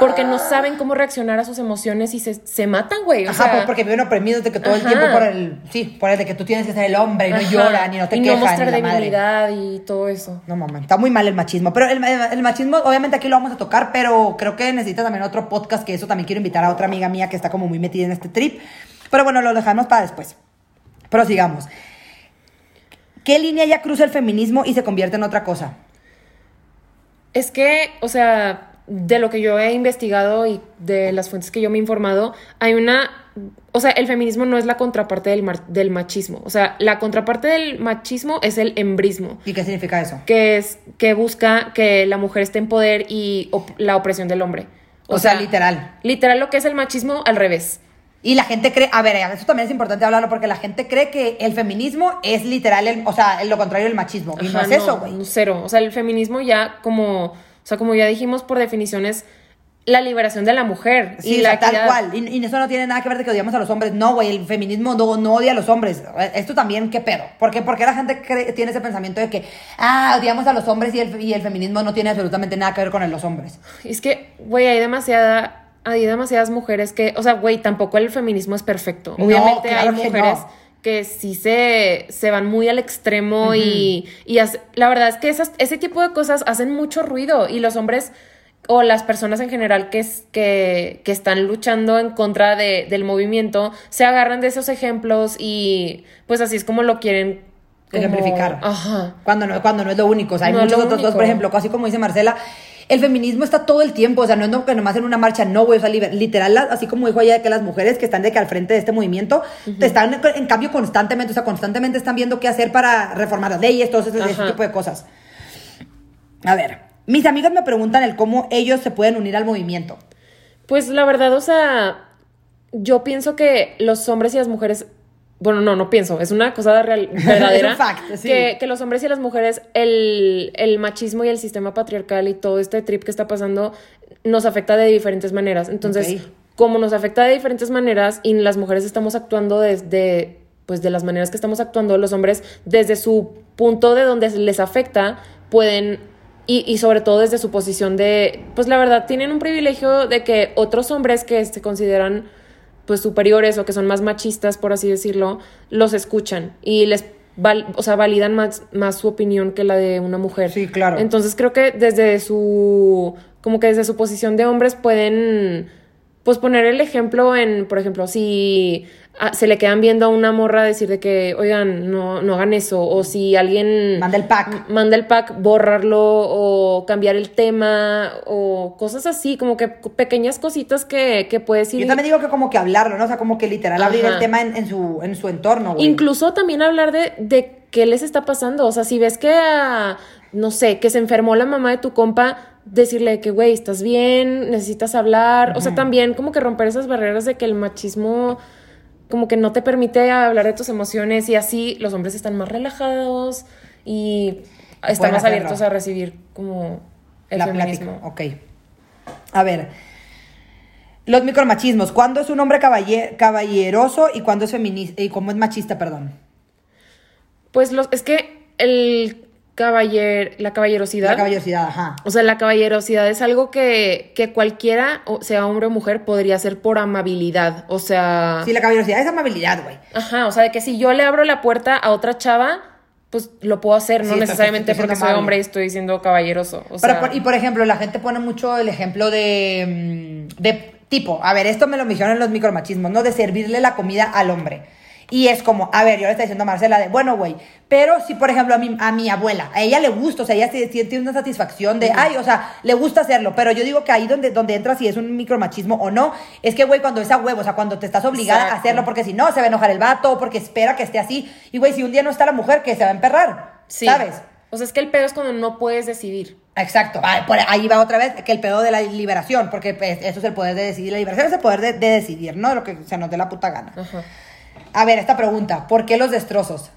[SPEAKER 2] Porque no saben cómo reaccionar a sus emociones y se, se matan, güey. O
[SPEAKER 1] Ajá,
[SPEAKER 2] sea,
[SPEAKER 1] por- porque viven oprimidos de que todo el tiempo por el, sí, por el de que tú tienes que ser el hombre y no
[SPEAKER 2] ajá,
[SPEAKER 1] lloran y no te
[SPEAKER 2] y
[SPEAKER 1] quejan
[SPEAKER 2] no mostrar
[SPEAKER 1] y la madre.
[SPEAKER 2] debilidad y todo eso.
[SPEAKER 1] No, mamá, está muy mal el machismo. Pero el, el- el machismo, obviamente aquí lo vamos a tocar, pero creo que necesita también otro podcast, que eso también quiero invitar a otra amiga mía que está como muy metida en este trip. Pero bueno, lo dejamos para después. Prosigamos. ¿Qué línea ya cruza el feminismo y se convierte en otra cosa?
[SPEAKER 2] Es que, o sea, de lo que yo he investigado y de las fuentes que yo me he informado, hay una, o sea, el feminismo no es la contraparte del, mar- del machismo. O sea, la contraparte del machismo es el embrismo,
[SPEAKER 1] ¿Y qué significa eso?
[SPEAKER 2] que es que busca que la mujer esté en poder y op- la opresión del hombre.
[SPEAKER 1] O sea, literal.
[SPEAKER 2] Literal lo que es el machismo al revés.
[SPEAKER 1] Y la gente cree, a ver, eso también es importante hablarlo porque la gente cree que el feminismo es literal, el- o sea, lo contrario del machismo. y no es eso, güey.
[SPEAKER 2] Cero. O sea, el feminismo ya como, o sea, como ya dijimos por definición es la liberación de la mujer.
[SPEAKER 1] Sí,
[SPEAKER 2] y la
[SPEAKER 1] tal
[SPEAKER 2] equidad.
[SPEAKER 1] cual. Y, y eso no tiene nada que ver de que odiamos a los hombres. No, güey, el feminismo no, no odia a los hombres. Esto también, ¿qué pedo? ¿Por qué, por qué la gente cree- tiene ese pensamiento de que, ah, odiamos a los hombres y el, y el feminismo no tiene absolutamente nada que ver con los hombres?
[SPEAKER 2] Es que, güey, hay demasiada, hay demasiadas mujeres que, o sea, güey, tampoco el feminismo es perfecto.
[SPEAKER 1] No,
[SPEAKER 2] Obviamente
[SPEAKER 1] claro
[SPEAKER 2] hay
[SPEAKER 1] que
[SPEAKER 2] mujeres
[SPEAKER 1] no.
[SPEAKER 2] que sí se, se van muy al extremo y, y hace- la verdad es que esas, ese tipo de cosas hacen mucho ruido y los hombres o las personas en general que, es- que, que están luchando en contra de- del movimiento se agarran de esos ejemplos y pues así es como lo quieren como-
[SPEAKER 1] Ejemplificar.
[SPEAKER 2] Ajá.
[SPEAKER 1] Cuando no, cuando no es lo único. O sea, hay
[SPEAKER 2] No
[SPEAKER 1] muchos otros dos, por ejemplo, así como dice Marcela. El feminismo está todo el tiempo, o sea, no es no- que nomás en una marcha, no, güey, o sea, literal, así como dijo ella, que las mujeres que están de que al frente de este movimiento, te están en, cambio constantemente, o sea, constantemente están viendo qué hacer para reformar las leyes, todo ese, ese tipo de cosas. A ver, mis amigas me preguntan el cómo ellos se pueden unir al movimiento.
[SPEAKER 2] Pues la verdad, o sea, yo pienso que los hombres y las mujeres, bueno, no, no pienso, es una cosa real, [LAUGHS] verdadera.
[SPEAKER 1] Fact, sí.
[SPEAKER 2] que, que los hombres y las mujeres, el, el machismo y el sistema patriarcal y todo este trip que está pasando nos afecta de diferentes maneras. Entonces, como nos afecta de diferentes maneras y las mujeres estamos actuando desde, pues de las maneras que estamos actuando, los hombres desde su punto de donde les afecta pueden y, y sobre todo desde su posición de, pues la verdad, tienen un privilegio de que otros hombres que se consideran pues superiores o que son más machistas, por así decirlo, los escuchan y les, val- o sea, validan más, más su opinión que la de una mujer.
[SPEAKER 1] Sí, claro.
[SPEAKER 2] Entonces creo que desde su, como que desde su posición de hombres pueden, pues poner el ejemplo en, por ejemplo, si ah, se le quedan viendo a una morra decir de que, oigan, no, no hagan eso, o si alguien
[SPEAKER 1] Manda el pack.
[SPEAKER 2] manda el pack, borrarlo o cambiar el tema o cosas así, como que pequeñas cositas que, que puedes ir.
[SPEAKER 1] Yo también digo que como que hablarlo, ¿no? O sea, como que literal abrir
[SPEAKER 2] Ajá.
[SPEAKER 1] el tema en, en su, en su entorno, güey.
[SPEAKER 2] Incluso también hablar de, de qué les está pasando. O sea, si ves que, ah, no sé, que se enfermó la mamá de tu compa, decirle que, güey, estás bien, necesitas hablar. O sea, también como que romper esas barreras de que el machismo como que no te permite hablar de tus emociones y así los hombres están más relajados y están más abiertos a recibir como el
[SPEAKER 1] la
[SPEAKER 2] feminismo.
[SPEAKER 1] plática. Ok. A ver. Los micromachismos. ¿Cuándo es un hombre caballe- caballeroso y cuándo es feminista? Y cómo es machista, perdón.
[SPEAKER 2] Pues los, es que el caballer, la caballerosidad.
[SPEAKER 1] La caballerosidad, ajá.
[SPEAKER 2] O sea, la caballerosidad es algo que, que cualquiera, o sea hombre o mujer, podría hacer por amabilidad. O sea,
[SPEAKER 1] Sí, la caballerosidad es amabilidad, güey.
[SPEAKER 2] ajá, o sea, de que si yo le abro la puerta a otra chava, pues lo puedo hacer, no
[SPEAKER 1] estás-
[SPEAKER 2] necesariamente
[SPEAKER 1] estás siendo
[SPEAKER 2] porque soy
[SPEAKER 1] amable.
[SPEAKER 2] hombre y estoy diciendo caballeroso. O sea,
[SPEAKER 1] y por ejemplo, la gente pone mucho el ejemplo de, mm, de tipo, a ver, esto me lo dijeron en los micromachismos, ¿no? De servirle la comida al hombre. Y es como, a ver, yo le estoy diciendo a Marcela de, bueno, güey, pero si, por ejemplo, a mi, a mi abuela, a ella le gusta, o sea, ella tiene una satisfacción de, ay, o sea, le gusta hacerlo, pero yo digo que ahí donde, donde entra si es un micromachismo o no, es que, güey, cuando es a huevo, o sea, cuando te estás obligada a hacerlo, porque si no, se va a enojar el vato, porque espera que esté así, y, güey, si un día no está la mujer, que se va a emperrar,
[SPEAKER 2] Sí.
[SPEAKER 1] ¿sabes?
[SPEAKER 2] O sea, es que el pedo es cuando no puedes decidir.
[SPEAKER 1] Exacto, Ah, por ahí va otra vez que el pedo de la liberación, porque pues, eso es el poder de decidir, la liberación es el poder de, de decidir, ¿no? Lo que se nos dé la puta gana.
[SPEAKER 2] Ajá.
[SPEAKER 1] A ver, esta pregunta, ¿por qué los destrozos?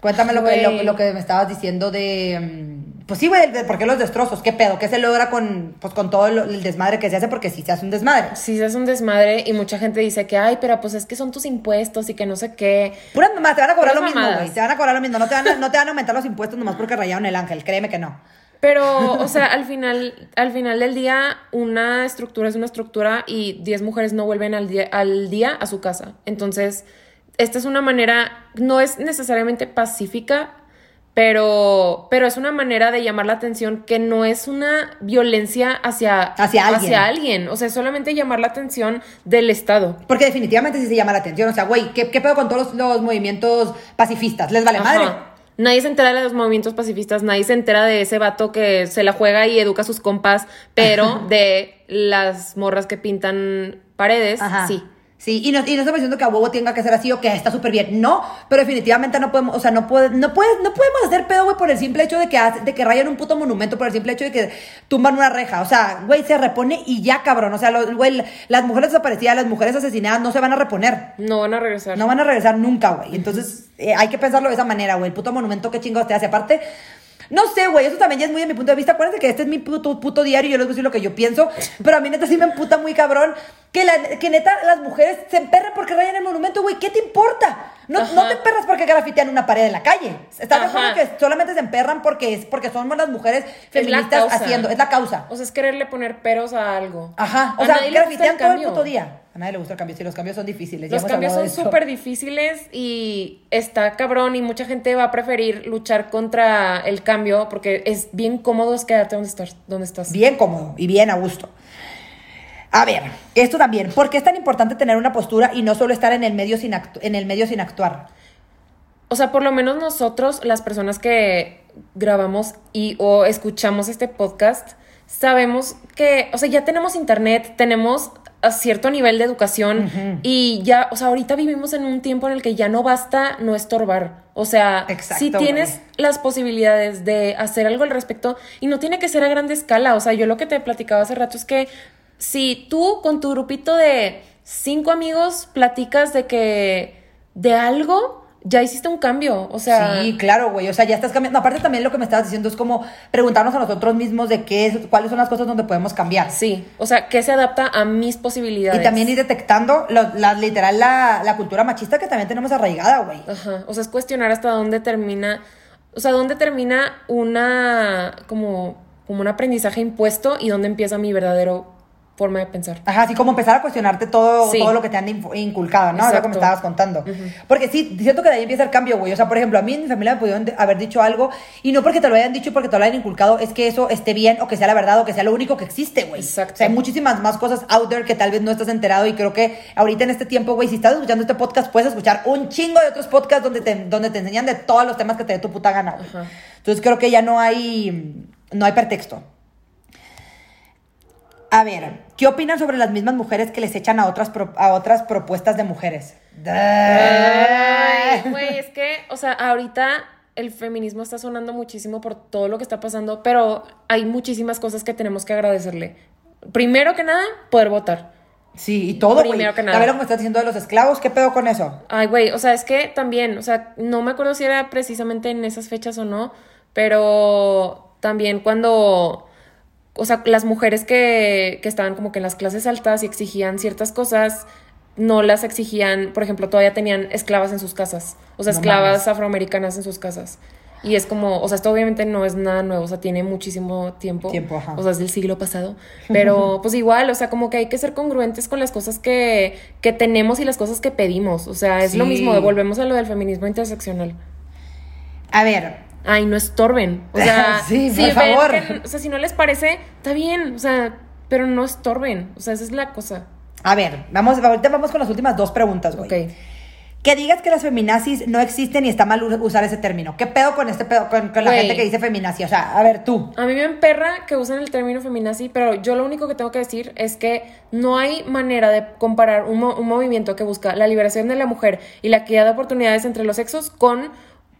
[SPEAKER 1] Cuéntame lo que,
[SPEAKER 2] Güey.
[SPEAKER 1] lo, lo que me estabas diciendo de... mm, Pues sí, güey, por qué los destrozos, qué pedo, qué se logra con, pues, con todo el desmadre que se hace, porque sí se hace un desmadre.
[SPEAKER 2] Sí, es un desmadre y mucha gente dice que, ay, pero pues es que son tus impuestos y que no sé qué.
[SPEAKER 1] Puras mamás, te van a cobrar
[SPEAKER 2] Puras
[SPEAKER 1] lo mismo, güey, te van a cobrar lo mismo, no te van a, no te van a aumentar los impuestos nomás porque rayaron el ángel, créeme que no.
[SPEAKER 2] Pero, o sea, al final, al final del día, una estructura es una estructura y 10 mujeres no vuelven al día, al día a su casa. Entonces, esta es una manera, no es necesariamente pacífica, pero, pero es una manera de llamar la atención que no es una violencia hacia,
[SPEAKER 1] Hacia alguien.
[SPEAKER 2] hacia alguien. O sea, es solamente llamar la atención del Estado.
[SPEAKER 1] Porque definitivamente sí se llama la atención, o sea, güey, ¿qué, qué pedo con todos los, los movimientos pacifistas? ¿Les vale
[SPEAKER 2] Ajá.
[SPEAKER 1] madre?
[SPEAKER 2] Nadie se entera de los movimientos pacifistas, nadie se entera de ese vato que se la juega y educa a sus compas, pero [LAUGHS] de las morras que pintan paredes,
[SPEAKER 1] Ajá.
[SPEAKER 2] sí.
[SPEAKER 1] Sí, y no, y no estamos diciendo que a huevo tenga que ser así o que está súper bien. No, pero definitivamente no podemos, o sea, no, puede, no, puedes, no podemos hacer pedo, güey, por el simple hecho de que, de que rayan un puto monumento, por el simple hecho de que tumban una reja. O sea, güey, se repone y ya, cabrón. O sea, güey, las mujeres desaparecidas, las mujeres asesinadas no se van a reponer.
[SPEAKER 2] No van a regresar.
[SPEAKER 1] No van a regresar nunca, güey. Entonces, eh, hay que pensarlo de esa manera, güey. El puto monumento, qué chingados te hace. Aparte, no sé, güey, eso también ya es muy de mi punto de vista. Acuérdense que este es mi puto, puto diario y yo les voy a decir lo que yo pienso. Pero a mí, neta, sí me emputa muy cabrón que, la, que neta, las mujeres se emperran porque rayan el monumento, güey. ¿Qué te importa? No,
[SPEAKER 2] Ajá.
[SPEAKER 1] no te emperras porque grafitean una pared en la calle. ¿Estás de acuerdo que solamente se emperran porque, es, porque son las mujeres feministas haciendo? Es la causa.
[SPEAKER 2] O sea, es quererle poner peros a algo.
[SPEAKER 1] Ajá. O
[SPEAKER 2] A
[SPEAKER 1] sea, grafitean todo el puto día. Nadie le gusta el cambio. Sí, los cambios son difíciles.
[SPEAKER 2] Los cambios son súper difíciles y está cabrón y mucha gente va a preferir luchar contra el cambio porque es bien cómodo es quedarte donde estás. Donde estás.
[SPEAKER 1] Bien cómodo y bien a gusto. A ver, esto también. ¿Por qué es tan importante tener una postura y no solo estar en el medio sin, en el medio sin actuar?
[SPEAKER 2] O sea, por lo menos nosotros, las personas que grabamos y o escuchamos este podcast, sabemos que, o sea, ya tenemos internet, tenemos a cierto nivel de educación y ya, o sea, ahorita vivimos en un tiempo en el que ya no basta no estorbar. O sea,
[SPEAKER 1] Exacto,
[SPEAKER 2] si tienes
[SPEAKER 1] güey.
[SPEAKER 2] las posibilidades de hacer algo al respecto y no tiene que ser a grande escala. O sea, yo lo que te platicaba hace rato es que si tú con tu grupito de cinco amigos platicas de que de algo, ya hiciste un cambio. O sea,
[SPEAKER 1] sí, claro, güey. O sea, ya estás cambiando. Aparte, también lo que me estabas diciendo es como preguntarnos a nosotros mismos de qué es, cuáles son las cosas donde podemos cambiar.
[SPEAKER 2] sí. O sea, que se adapta a mis posibilidades.
[SPEAKER 1] Y también ir detectando lo- la, literal la, la cultura machista que también tenemos arraigada, güey.
[SPEAKER 2] Ajá. O sea, es cuestionar hasta dónde termina. O sea, dónde termina una. como, como un aprendizaje impuesto y dónde empieza mi verdadero forma de pensar.
[SPEAKER 1] Ajá, así como empezar a cuestionarte todo,
[SPEAKER 2] Sí.
[SPEAKER 1] todo lo que te han inculcado, ¿no? Lo que me estabas contando. Porque sí, siento que de ahí empieza el cambio, güey. O sea, por ejemplo, a mí en mi familia me pudieron haber dicho algo y no porque te lo hayan dicho y porque te lo hayan inculcado es que eso esté bien o que sea la verdad o que sea lo único que existe, güey.
[SPEAKER 2] Exacto.
[SPEAKER 1] O sea, hay muchísimas más cosas out there que tal vez no estás enterado y creo que ahorita en este tiempo, güey, si estás escuchando este podcast, puedes escuchar un chingo de otros podcasts donde te, donde te enseñan de todos los temas que te dé tu puta gana, güey. Entonces creo que ya no hay, no hay pretexto. A ver, ¿qué opinan sobre las mismas mujeres que les echan a otras, pro- a otras propuestas de mujeres?
[SPEAKER 2] Güey, es que, o sea, ahorita el feminismo está sonando muchísimo por todo lo que está pasando, pero hay muchísimas cosas que tenemos que agradecerle. Primero que nada, poder votar.
[SPEAKER 1] Sí, y todo, güey.
[SPEAKER 2] Primero que nada.
[SPEAKER 1] A ver lo que me estás diciendo de los esclavos, ¿qué pedo con eso?
[SPEAKER 2] Ay, güey, o sea, es que también, o sea, no me acuerdo si era precisamente en esas fechas o no, pero también cuando, o sea, las mujeres que, que estaban como que en las clases altas y exigían ciertas cosas, no las exigían, por ejemplo, todavía tenían esclavas en sus casas, o sea,
[SPEAKER 1] No
[SPEAKER 2] esclavas
[SPEAKER 1] mames.
[SPEAKER 2] afroamericanas en sus casas. Y es como, o sea, esto obviamente no es nada nuevo, o sea, tiene muchísimo tiempo.
[SPEAKER 1] Tiempo, ajá.
[SPEAKER 2] O sea, es del siglo pasado. Pero [LAUGHS] pues igual, o sea, como que hay que ser congruentes con las cosas que, que tenemos y las cosas que pedimos. O sea, es lo mismo, volvemos a lo del feminismo interseccional.
[SPEAKER 1] A ver,
[SPEAKER 2] Ay, no estorben. O sea, [LAUGHS]
[SPEAKER 1] Sí,
[SPEAKER 2] si
[SPEAKER 1] por favor.
[SPEAKER 2] que- o sea, si no les parece, está bien, o sea, pero no estorben. O sea, esa es la cosa.
[SPEAKER 1] a ver, vamos, ahorita vamos con las últimas dos preguntas, güey.
[SPEAKER 2] Ok.
[SPEAKER 1] que digas que las feminazis no existen y está mal usar ese término. ¿Qué pedo con este pedo, con, con la gente que dice feminazi? O sea, a ver, tú.
[SPEAKER 2] A mí me emperra que usen el término feminazi, pero yo lo único que tengo que decir es que no hay manera de comparar un, mo- un movimiento que busca la liberación de la mujer y la equidad de oportunidades entre los sexos con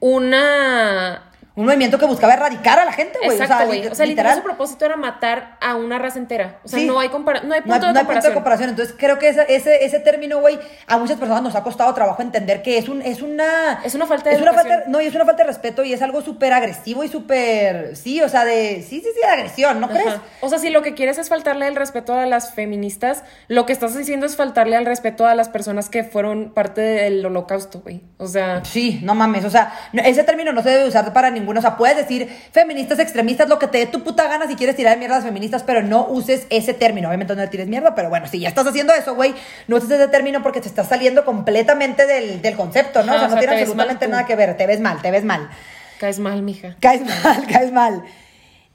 [SPEAKER 2] una...
[SPEAKER 1] Un movimiento que buscaba erradicar a la gente, güey.
[SPEAKER 2] Exacto, güey.
[SPEAKER 1] li-
[SPEAKER 2] O sea, literal, su propósito era matar a una raza entera. O sea,
[SPEAKER 1] Sí.
[SPEAKER 2] no hay, compara- no hay
[SPEAKER 1] No hay,
[SPEAKER 2] punto de
[SPEAKER 1] no hay punto
[SPEAKER 2] comparación.
[SPEAKER 1] de comparación. Entonces, creo que ese, ese, ese término, güey, a muchas personas nos ha costado trabajo entender que es un, es una.
[SPEAKER 2] Es una falta de
[SPEAKER 1] es una falta. No, y es una falta de respeto y es algo súper agresivo y súper. Sí, o sea, de. Sí, sí, sí, de agresión, ¿no crees?
[SPEAKER 2] O sea, si lo que quieres es faltarle el respeto a las feministas, lo que estás diciendo es faltarle al respeto a las personas que fueron parte del holocausto, güey. O sea,
[SPEAKER 1] Sí, no mames, o sea, ese término no se debe usar para ninguno, o sea, puedes decir feministas, extremistas, lo que te dé tu puta gana si quieres tirar mierda a las feministas, pero no uses ese término, obviamente no le tires mierda, pero bueno, si ya estás haciendo eso, güey, no uses ese término porque te estás saliendo completamente del, del concepto, ¿no? O sea,
[SPEAKER 2] o
[SPEAKER 1] no
[SPEAKER 2] sea,
[SPEAKER 1] tiene absolutamente nada que ver, te ves mal, te ves mal,
[SPEAKER 2] caes mal, mija.
[SPEAKER 1] caes mal, [LAUGHS] caes mal.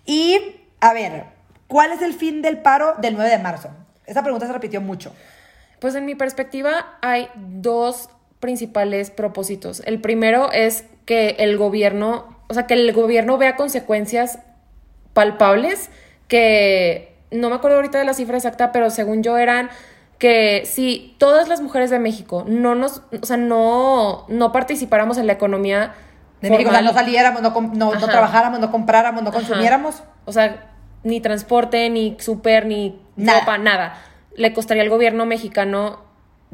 [SPEAKER 1] Y, a ver, ¿cuál es el fin del paro del 9 de marzo? Esa pregunta se repitió mucho.
[SPEAKER 2] Pues en mi perspectiva hay dos principales propósitos. El primero es que el gobierno, o sea, que el gobierno vea consecuencias palpables que no me acuerdo ahorita de la cifra exacta, pero según yo eran que si todas las mujeres de México no nos, o sea, no, no participáramos en la economía
[SPEAKER 1] De México, o sea, no saliéramos, no, no, no
[SPEAKER 2] Ajá.
[SPEAKER 1] trabajáramos, no compráramos, no
[SPEAKER 2] Ajá.
[SPEAKER 1] consumiéramos.
[SPEAKER 2] O sea, ni transporte, ni súper, ni
[SPEAKER 1] Nada.
[SPEAKER 2] ropa, nada. Le costaría al gobierno mexicano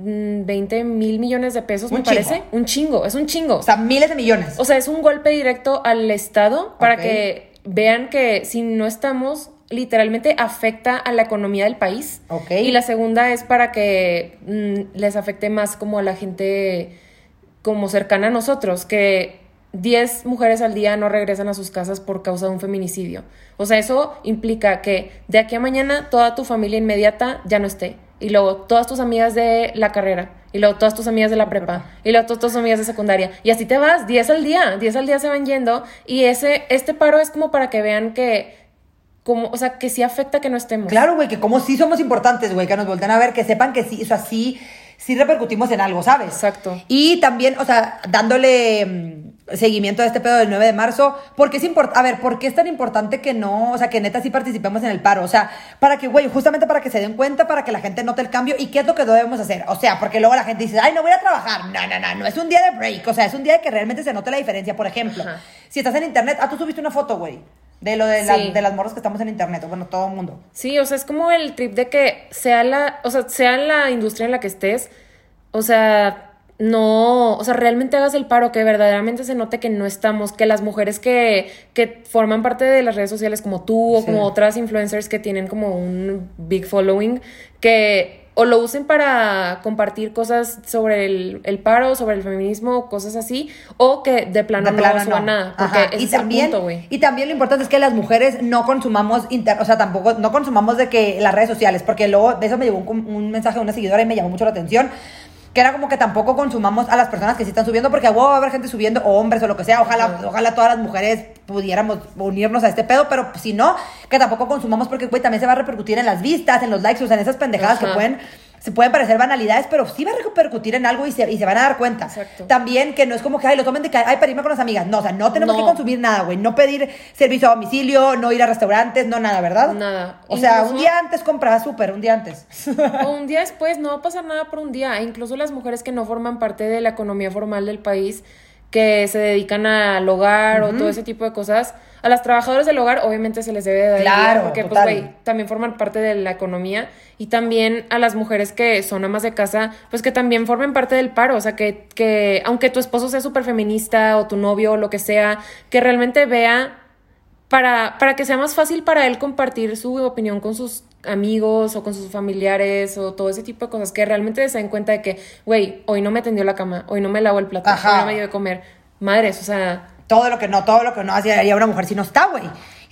[SPEAKER 2] 20 mil millones de pesos,
[SPEAKER 1] Un
[SPEAKER 2] me
[SPEAKER 1] chingo.
[SPEAKER 2] parece. Un chingo, es un chingo.
[SPEAKER 1] O sea, miles de millones.
[SPEAKER 2] O sea, es un golpe directo al Estado para que vean que si no estamos, literalmente afecta a la economía del país.
[SPEAKER 1] Ok.
[SPEAKER 2] Y la segunda es para que mm, les afecte más como a la gente como cercana a nosotros, que 10 mujeres al día no regresan a sus casas por causa de un feminicidio. O sea, eso implica que de aquí a mañana toda tu familia inmediata ya no esté. Y luego todas tus amigas de la carrera. Y luego todas tus amigas de la prepa. Y luego todas tus amigas de secundaria. Y así te vas, 10 al día. 10 al día se van yendo. Y ese, este paro es como para que vean que, como, o sea, que sí afecta que no estemos.
[SPEAKER 1] Claro, güey, que como sí somos importantes, güey, que nos volteen a ver, que sepan que sí, o sea, sí, sí repercutimos en algo, ¿sabes?
[SPEAKER 2] Exacto.
[SPEAKER 1] Y también, o sea, dándole mm, seguimiento a este pedo del 9 de marzo, porque es importante, a ver, ¿por qué es tan importante que no, o sea, que neta sí participemos en el paro? O sea, para que, güey, justamente para que se den cuenta, para que la gente note el cambio y qué es lo que debemos hacer. O sea, porque luego la gente dice, ay, no voy a trabajar. No, no, no, no, es un día de break, o sea, es un día de que realmente se note la diferencia. Por ejemplo,
[SPEAKER 2] Ajá.
[SPEAKER 1] si estás en internet, ah, tú subiste una foto, güey. De lo de, la-
[SPEAKER 2] Sí.
[SPEAKER 1] de las morras que estamos en internet, o bueno, todo el mundo.
[SPEAKER 2] Sí, o sea, es como el trip de que sea la, o sea, sea la industria en la que estés, o sea, no, o sea, realmente hagas el paro, que verdaderamente se note que no estamos, que las mujeres que, que forman parte de las redes sociales como tú o
[SPEAKER 1] Sí.
[SPEAKER 2] como otras influencers que tienen como un big following, que o lo usen para compartir cosas sobre el, el paro, sobre el feminismo, cosas así, o que de plano,
[SPEAKER 1] De plano
[SPEAKER 2] no suban
[SPEAKER 1] no.
[SPEAKER 2] nada, porque ese
[SPEAKER 1] y
[SPEAKER 2] es el
[SPEAKER 1] también,
[SPEAKER 2] punto, güey.
[SPEAKER 1] y también lo importante es que las mujeres no consumamos, inter- o sea, tampoco, no consumamos de que las redes sociales, porque luego de eso me llegó un, un mensaje de una seguidora y me llamó mucho la atención, que era como que tampoco consumamos a las personas que sí están subiendo, porque a huevo va a haber gente subiendo, o hombres o lo que sea, ojalá, ojalá todas las mujeres pudiéramos unirnos a este pedo, pero si no, que tampoco consumamos porque, güey, también se va a repercutir en las vistas, en los likes, o sea, en esas pendejadas que pueden se pueden parecer banalidades, pero sí va a repercutir en algo y se, y se van a dar cuenta.
[SPEAKER 2] Exacto.
[SPEAKER 1] También que no es como que, ay, lo tomen de que, ay, para irme con las amigas. No, o sea, no tenemos
[SPEAKER 2] No.
[SPEAKER 1] que consumir nada, güey. No pedir servicio a domicilio, no ir a restaurantes, no nada, ¿verdad?
[SPEAKER 2] Nada.
[SPEAKER 1] O sea,
[SPEAKER 2] Incluso-
[SPEAKER 1] un día antes compra súper, un día antes.
[SPEAKER 2] O [LAUGHS] un día después no va a pasar nada por un día. E incluso las mujeres que no forman parte de la economía formal del país, que se dedican al hogar o todo ese tipo de cosas, a las trabajadoras del hogar obviamente se les debe de dar
[SPEAKER 1] Claro,
[SPEAKER 2] porque
[SPEAKER 1] total.
[SPEAKER 2] pues güey, también forman parte de la economía y también a las mujeres que son amas de casa, pues que también formen parte del paro, o sea, que, que aunque tu esposo sea súper feminista o tu novio o lo que sea, que realmente vea para, para que sea más fácil para él compartir su opinión con sus amigos o con sus familiares o todo ese tipo de cosas, que realmente se den cuenta de que, güey, hoy no me tendió la cama, hoy no me lavo el plato,
[SPEAKER 1] Ajá.
[SPEAKER 2] hoy no me dio de comer. Madres, o sea...
[SPEAKER 1] todo lo que no, todo lo que no haría una mujer si no está, güey.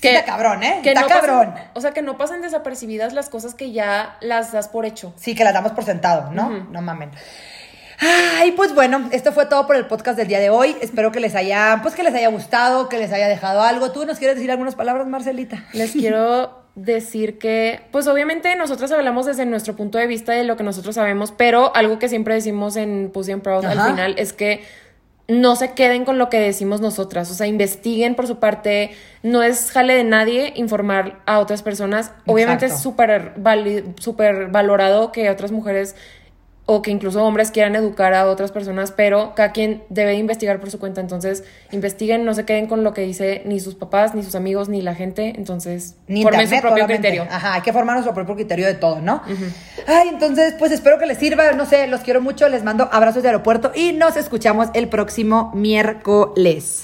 [SPEAKER 1] Sí está cabrón, ¿eh?
[SPEAKER 2] que
[SPEAKER 1] está
[SPEAKER 2] no
[SPEAKER 1] cabrón.
[SPEAKER 2] o sea, que no pasen desapercibidas las cosas que ya las das por hecho.
[SPEAKER 1] Sí, que las damos por sentado, ¿no? No mamen. Ay, pues bueno, esto fue todo por el podcast del día de hoy. Espero que les haya, pues que les haya gustado, que les haya dejado algo. ¿Tú nos quieres decir algunas palabras, Marcelita?
[SPEAKER 2] Les quiero [LAUGHS] decir que, pues obviamente nosotros hablamos desde nuestro punto de vista de lo que nosotros sabemos, pero algo que siempre decimos en Pussy and Proud
[SPEAKER 1] Ajá.
[SPEAKER 2] al final es que no se queden con lo que decimos nosotras, o sea, investiguen por su parte, no es jale de nadie informar a otras personas, obviamente es
[SPEAKER 1] Exacto.
[SPEAKER 2] súper vali- súper valorado que otras mujeres o que incluso hombres quieran educar a otras personas, pero cada quien debe investigar por su cuenta, entonces investiguen, no se queden con lo que dice ni sus papás, ni sus amigos, ni la gente, entonces
[SPEAKER 1] Ni
[SPEAKER 2] formen
[SPEAKER 1] internet,
[SPEAKER 2] su propio
[SPEAKER 1] solamente.
[SPEAKER 2] criterio.
[SPEAKER 1] Ajá, hay que formar nuestro propio criterio de todo, ¿no? Ay, entonces, pues espero que les sirva. No sé, los quiero mucho. Les mando abrazos de aeropuerto y nos escuchamos el próximo miércoles.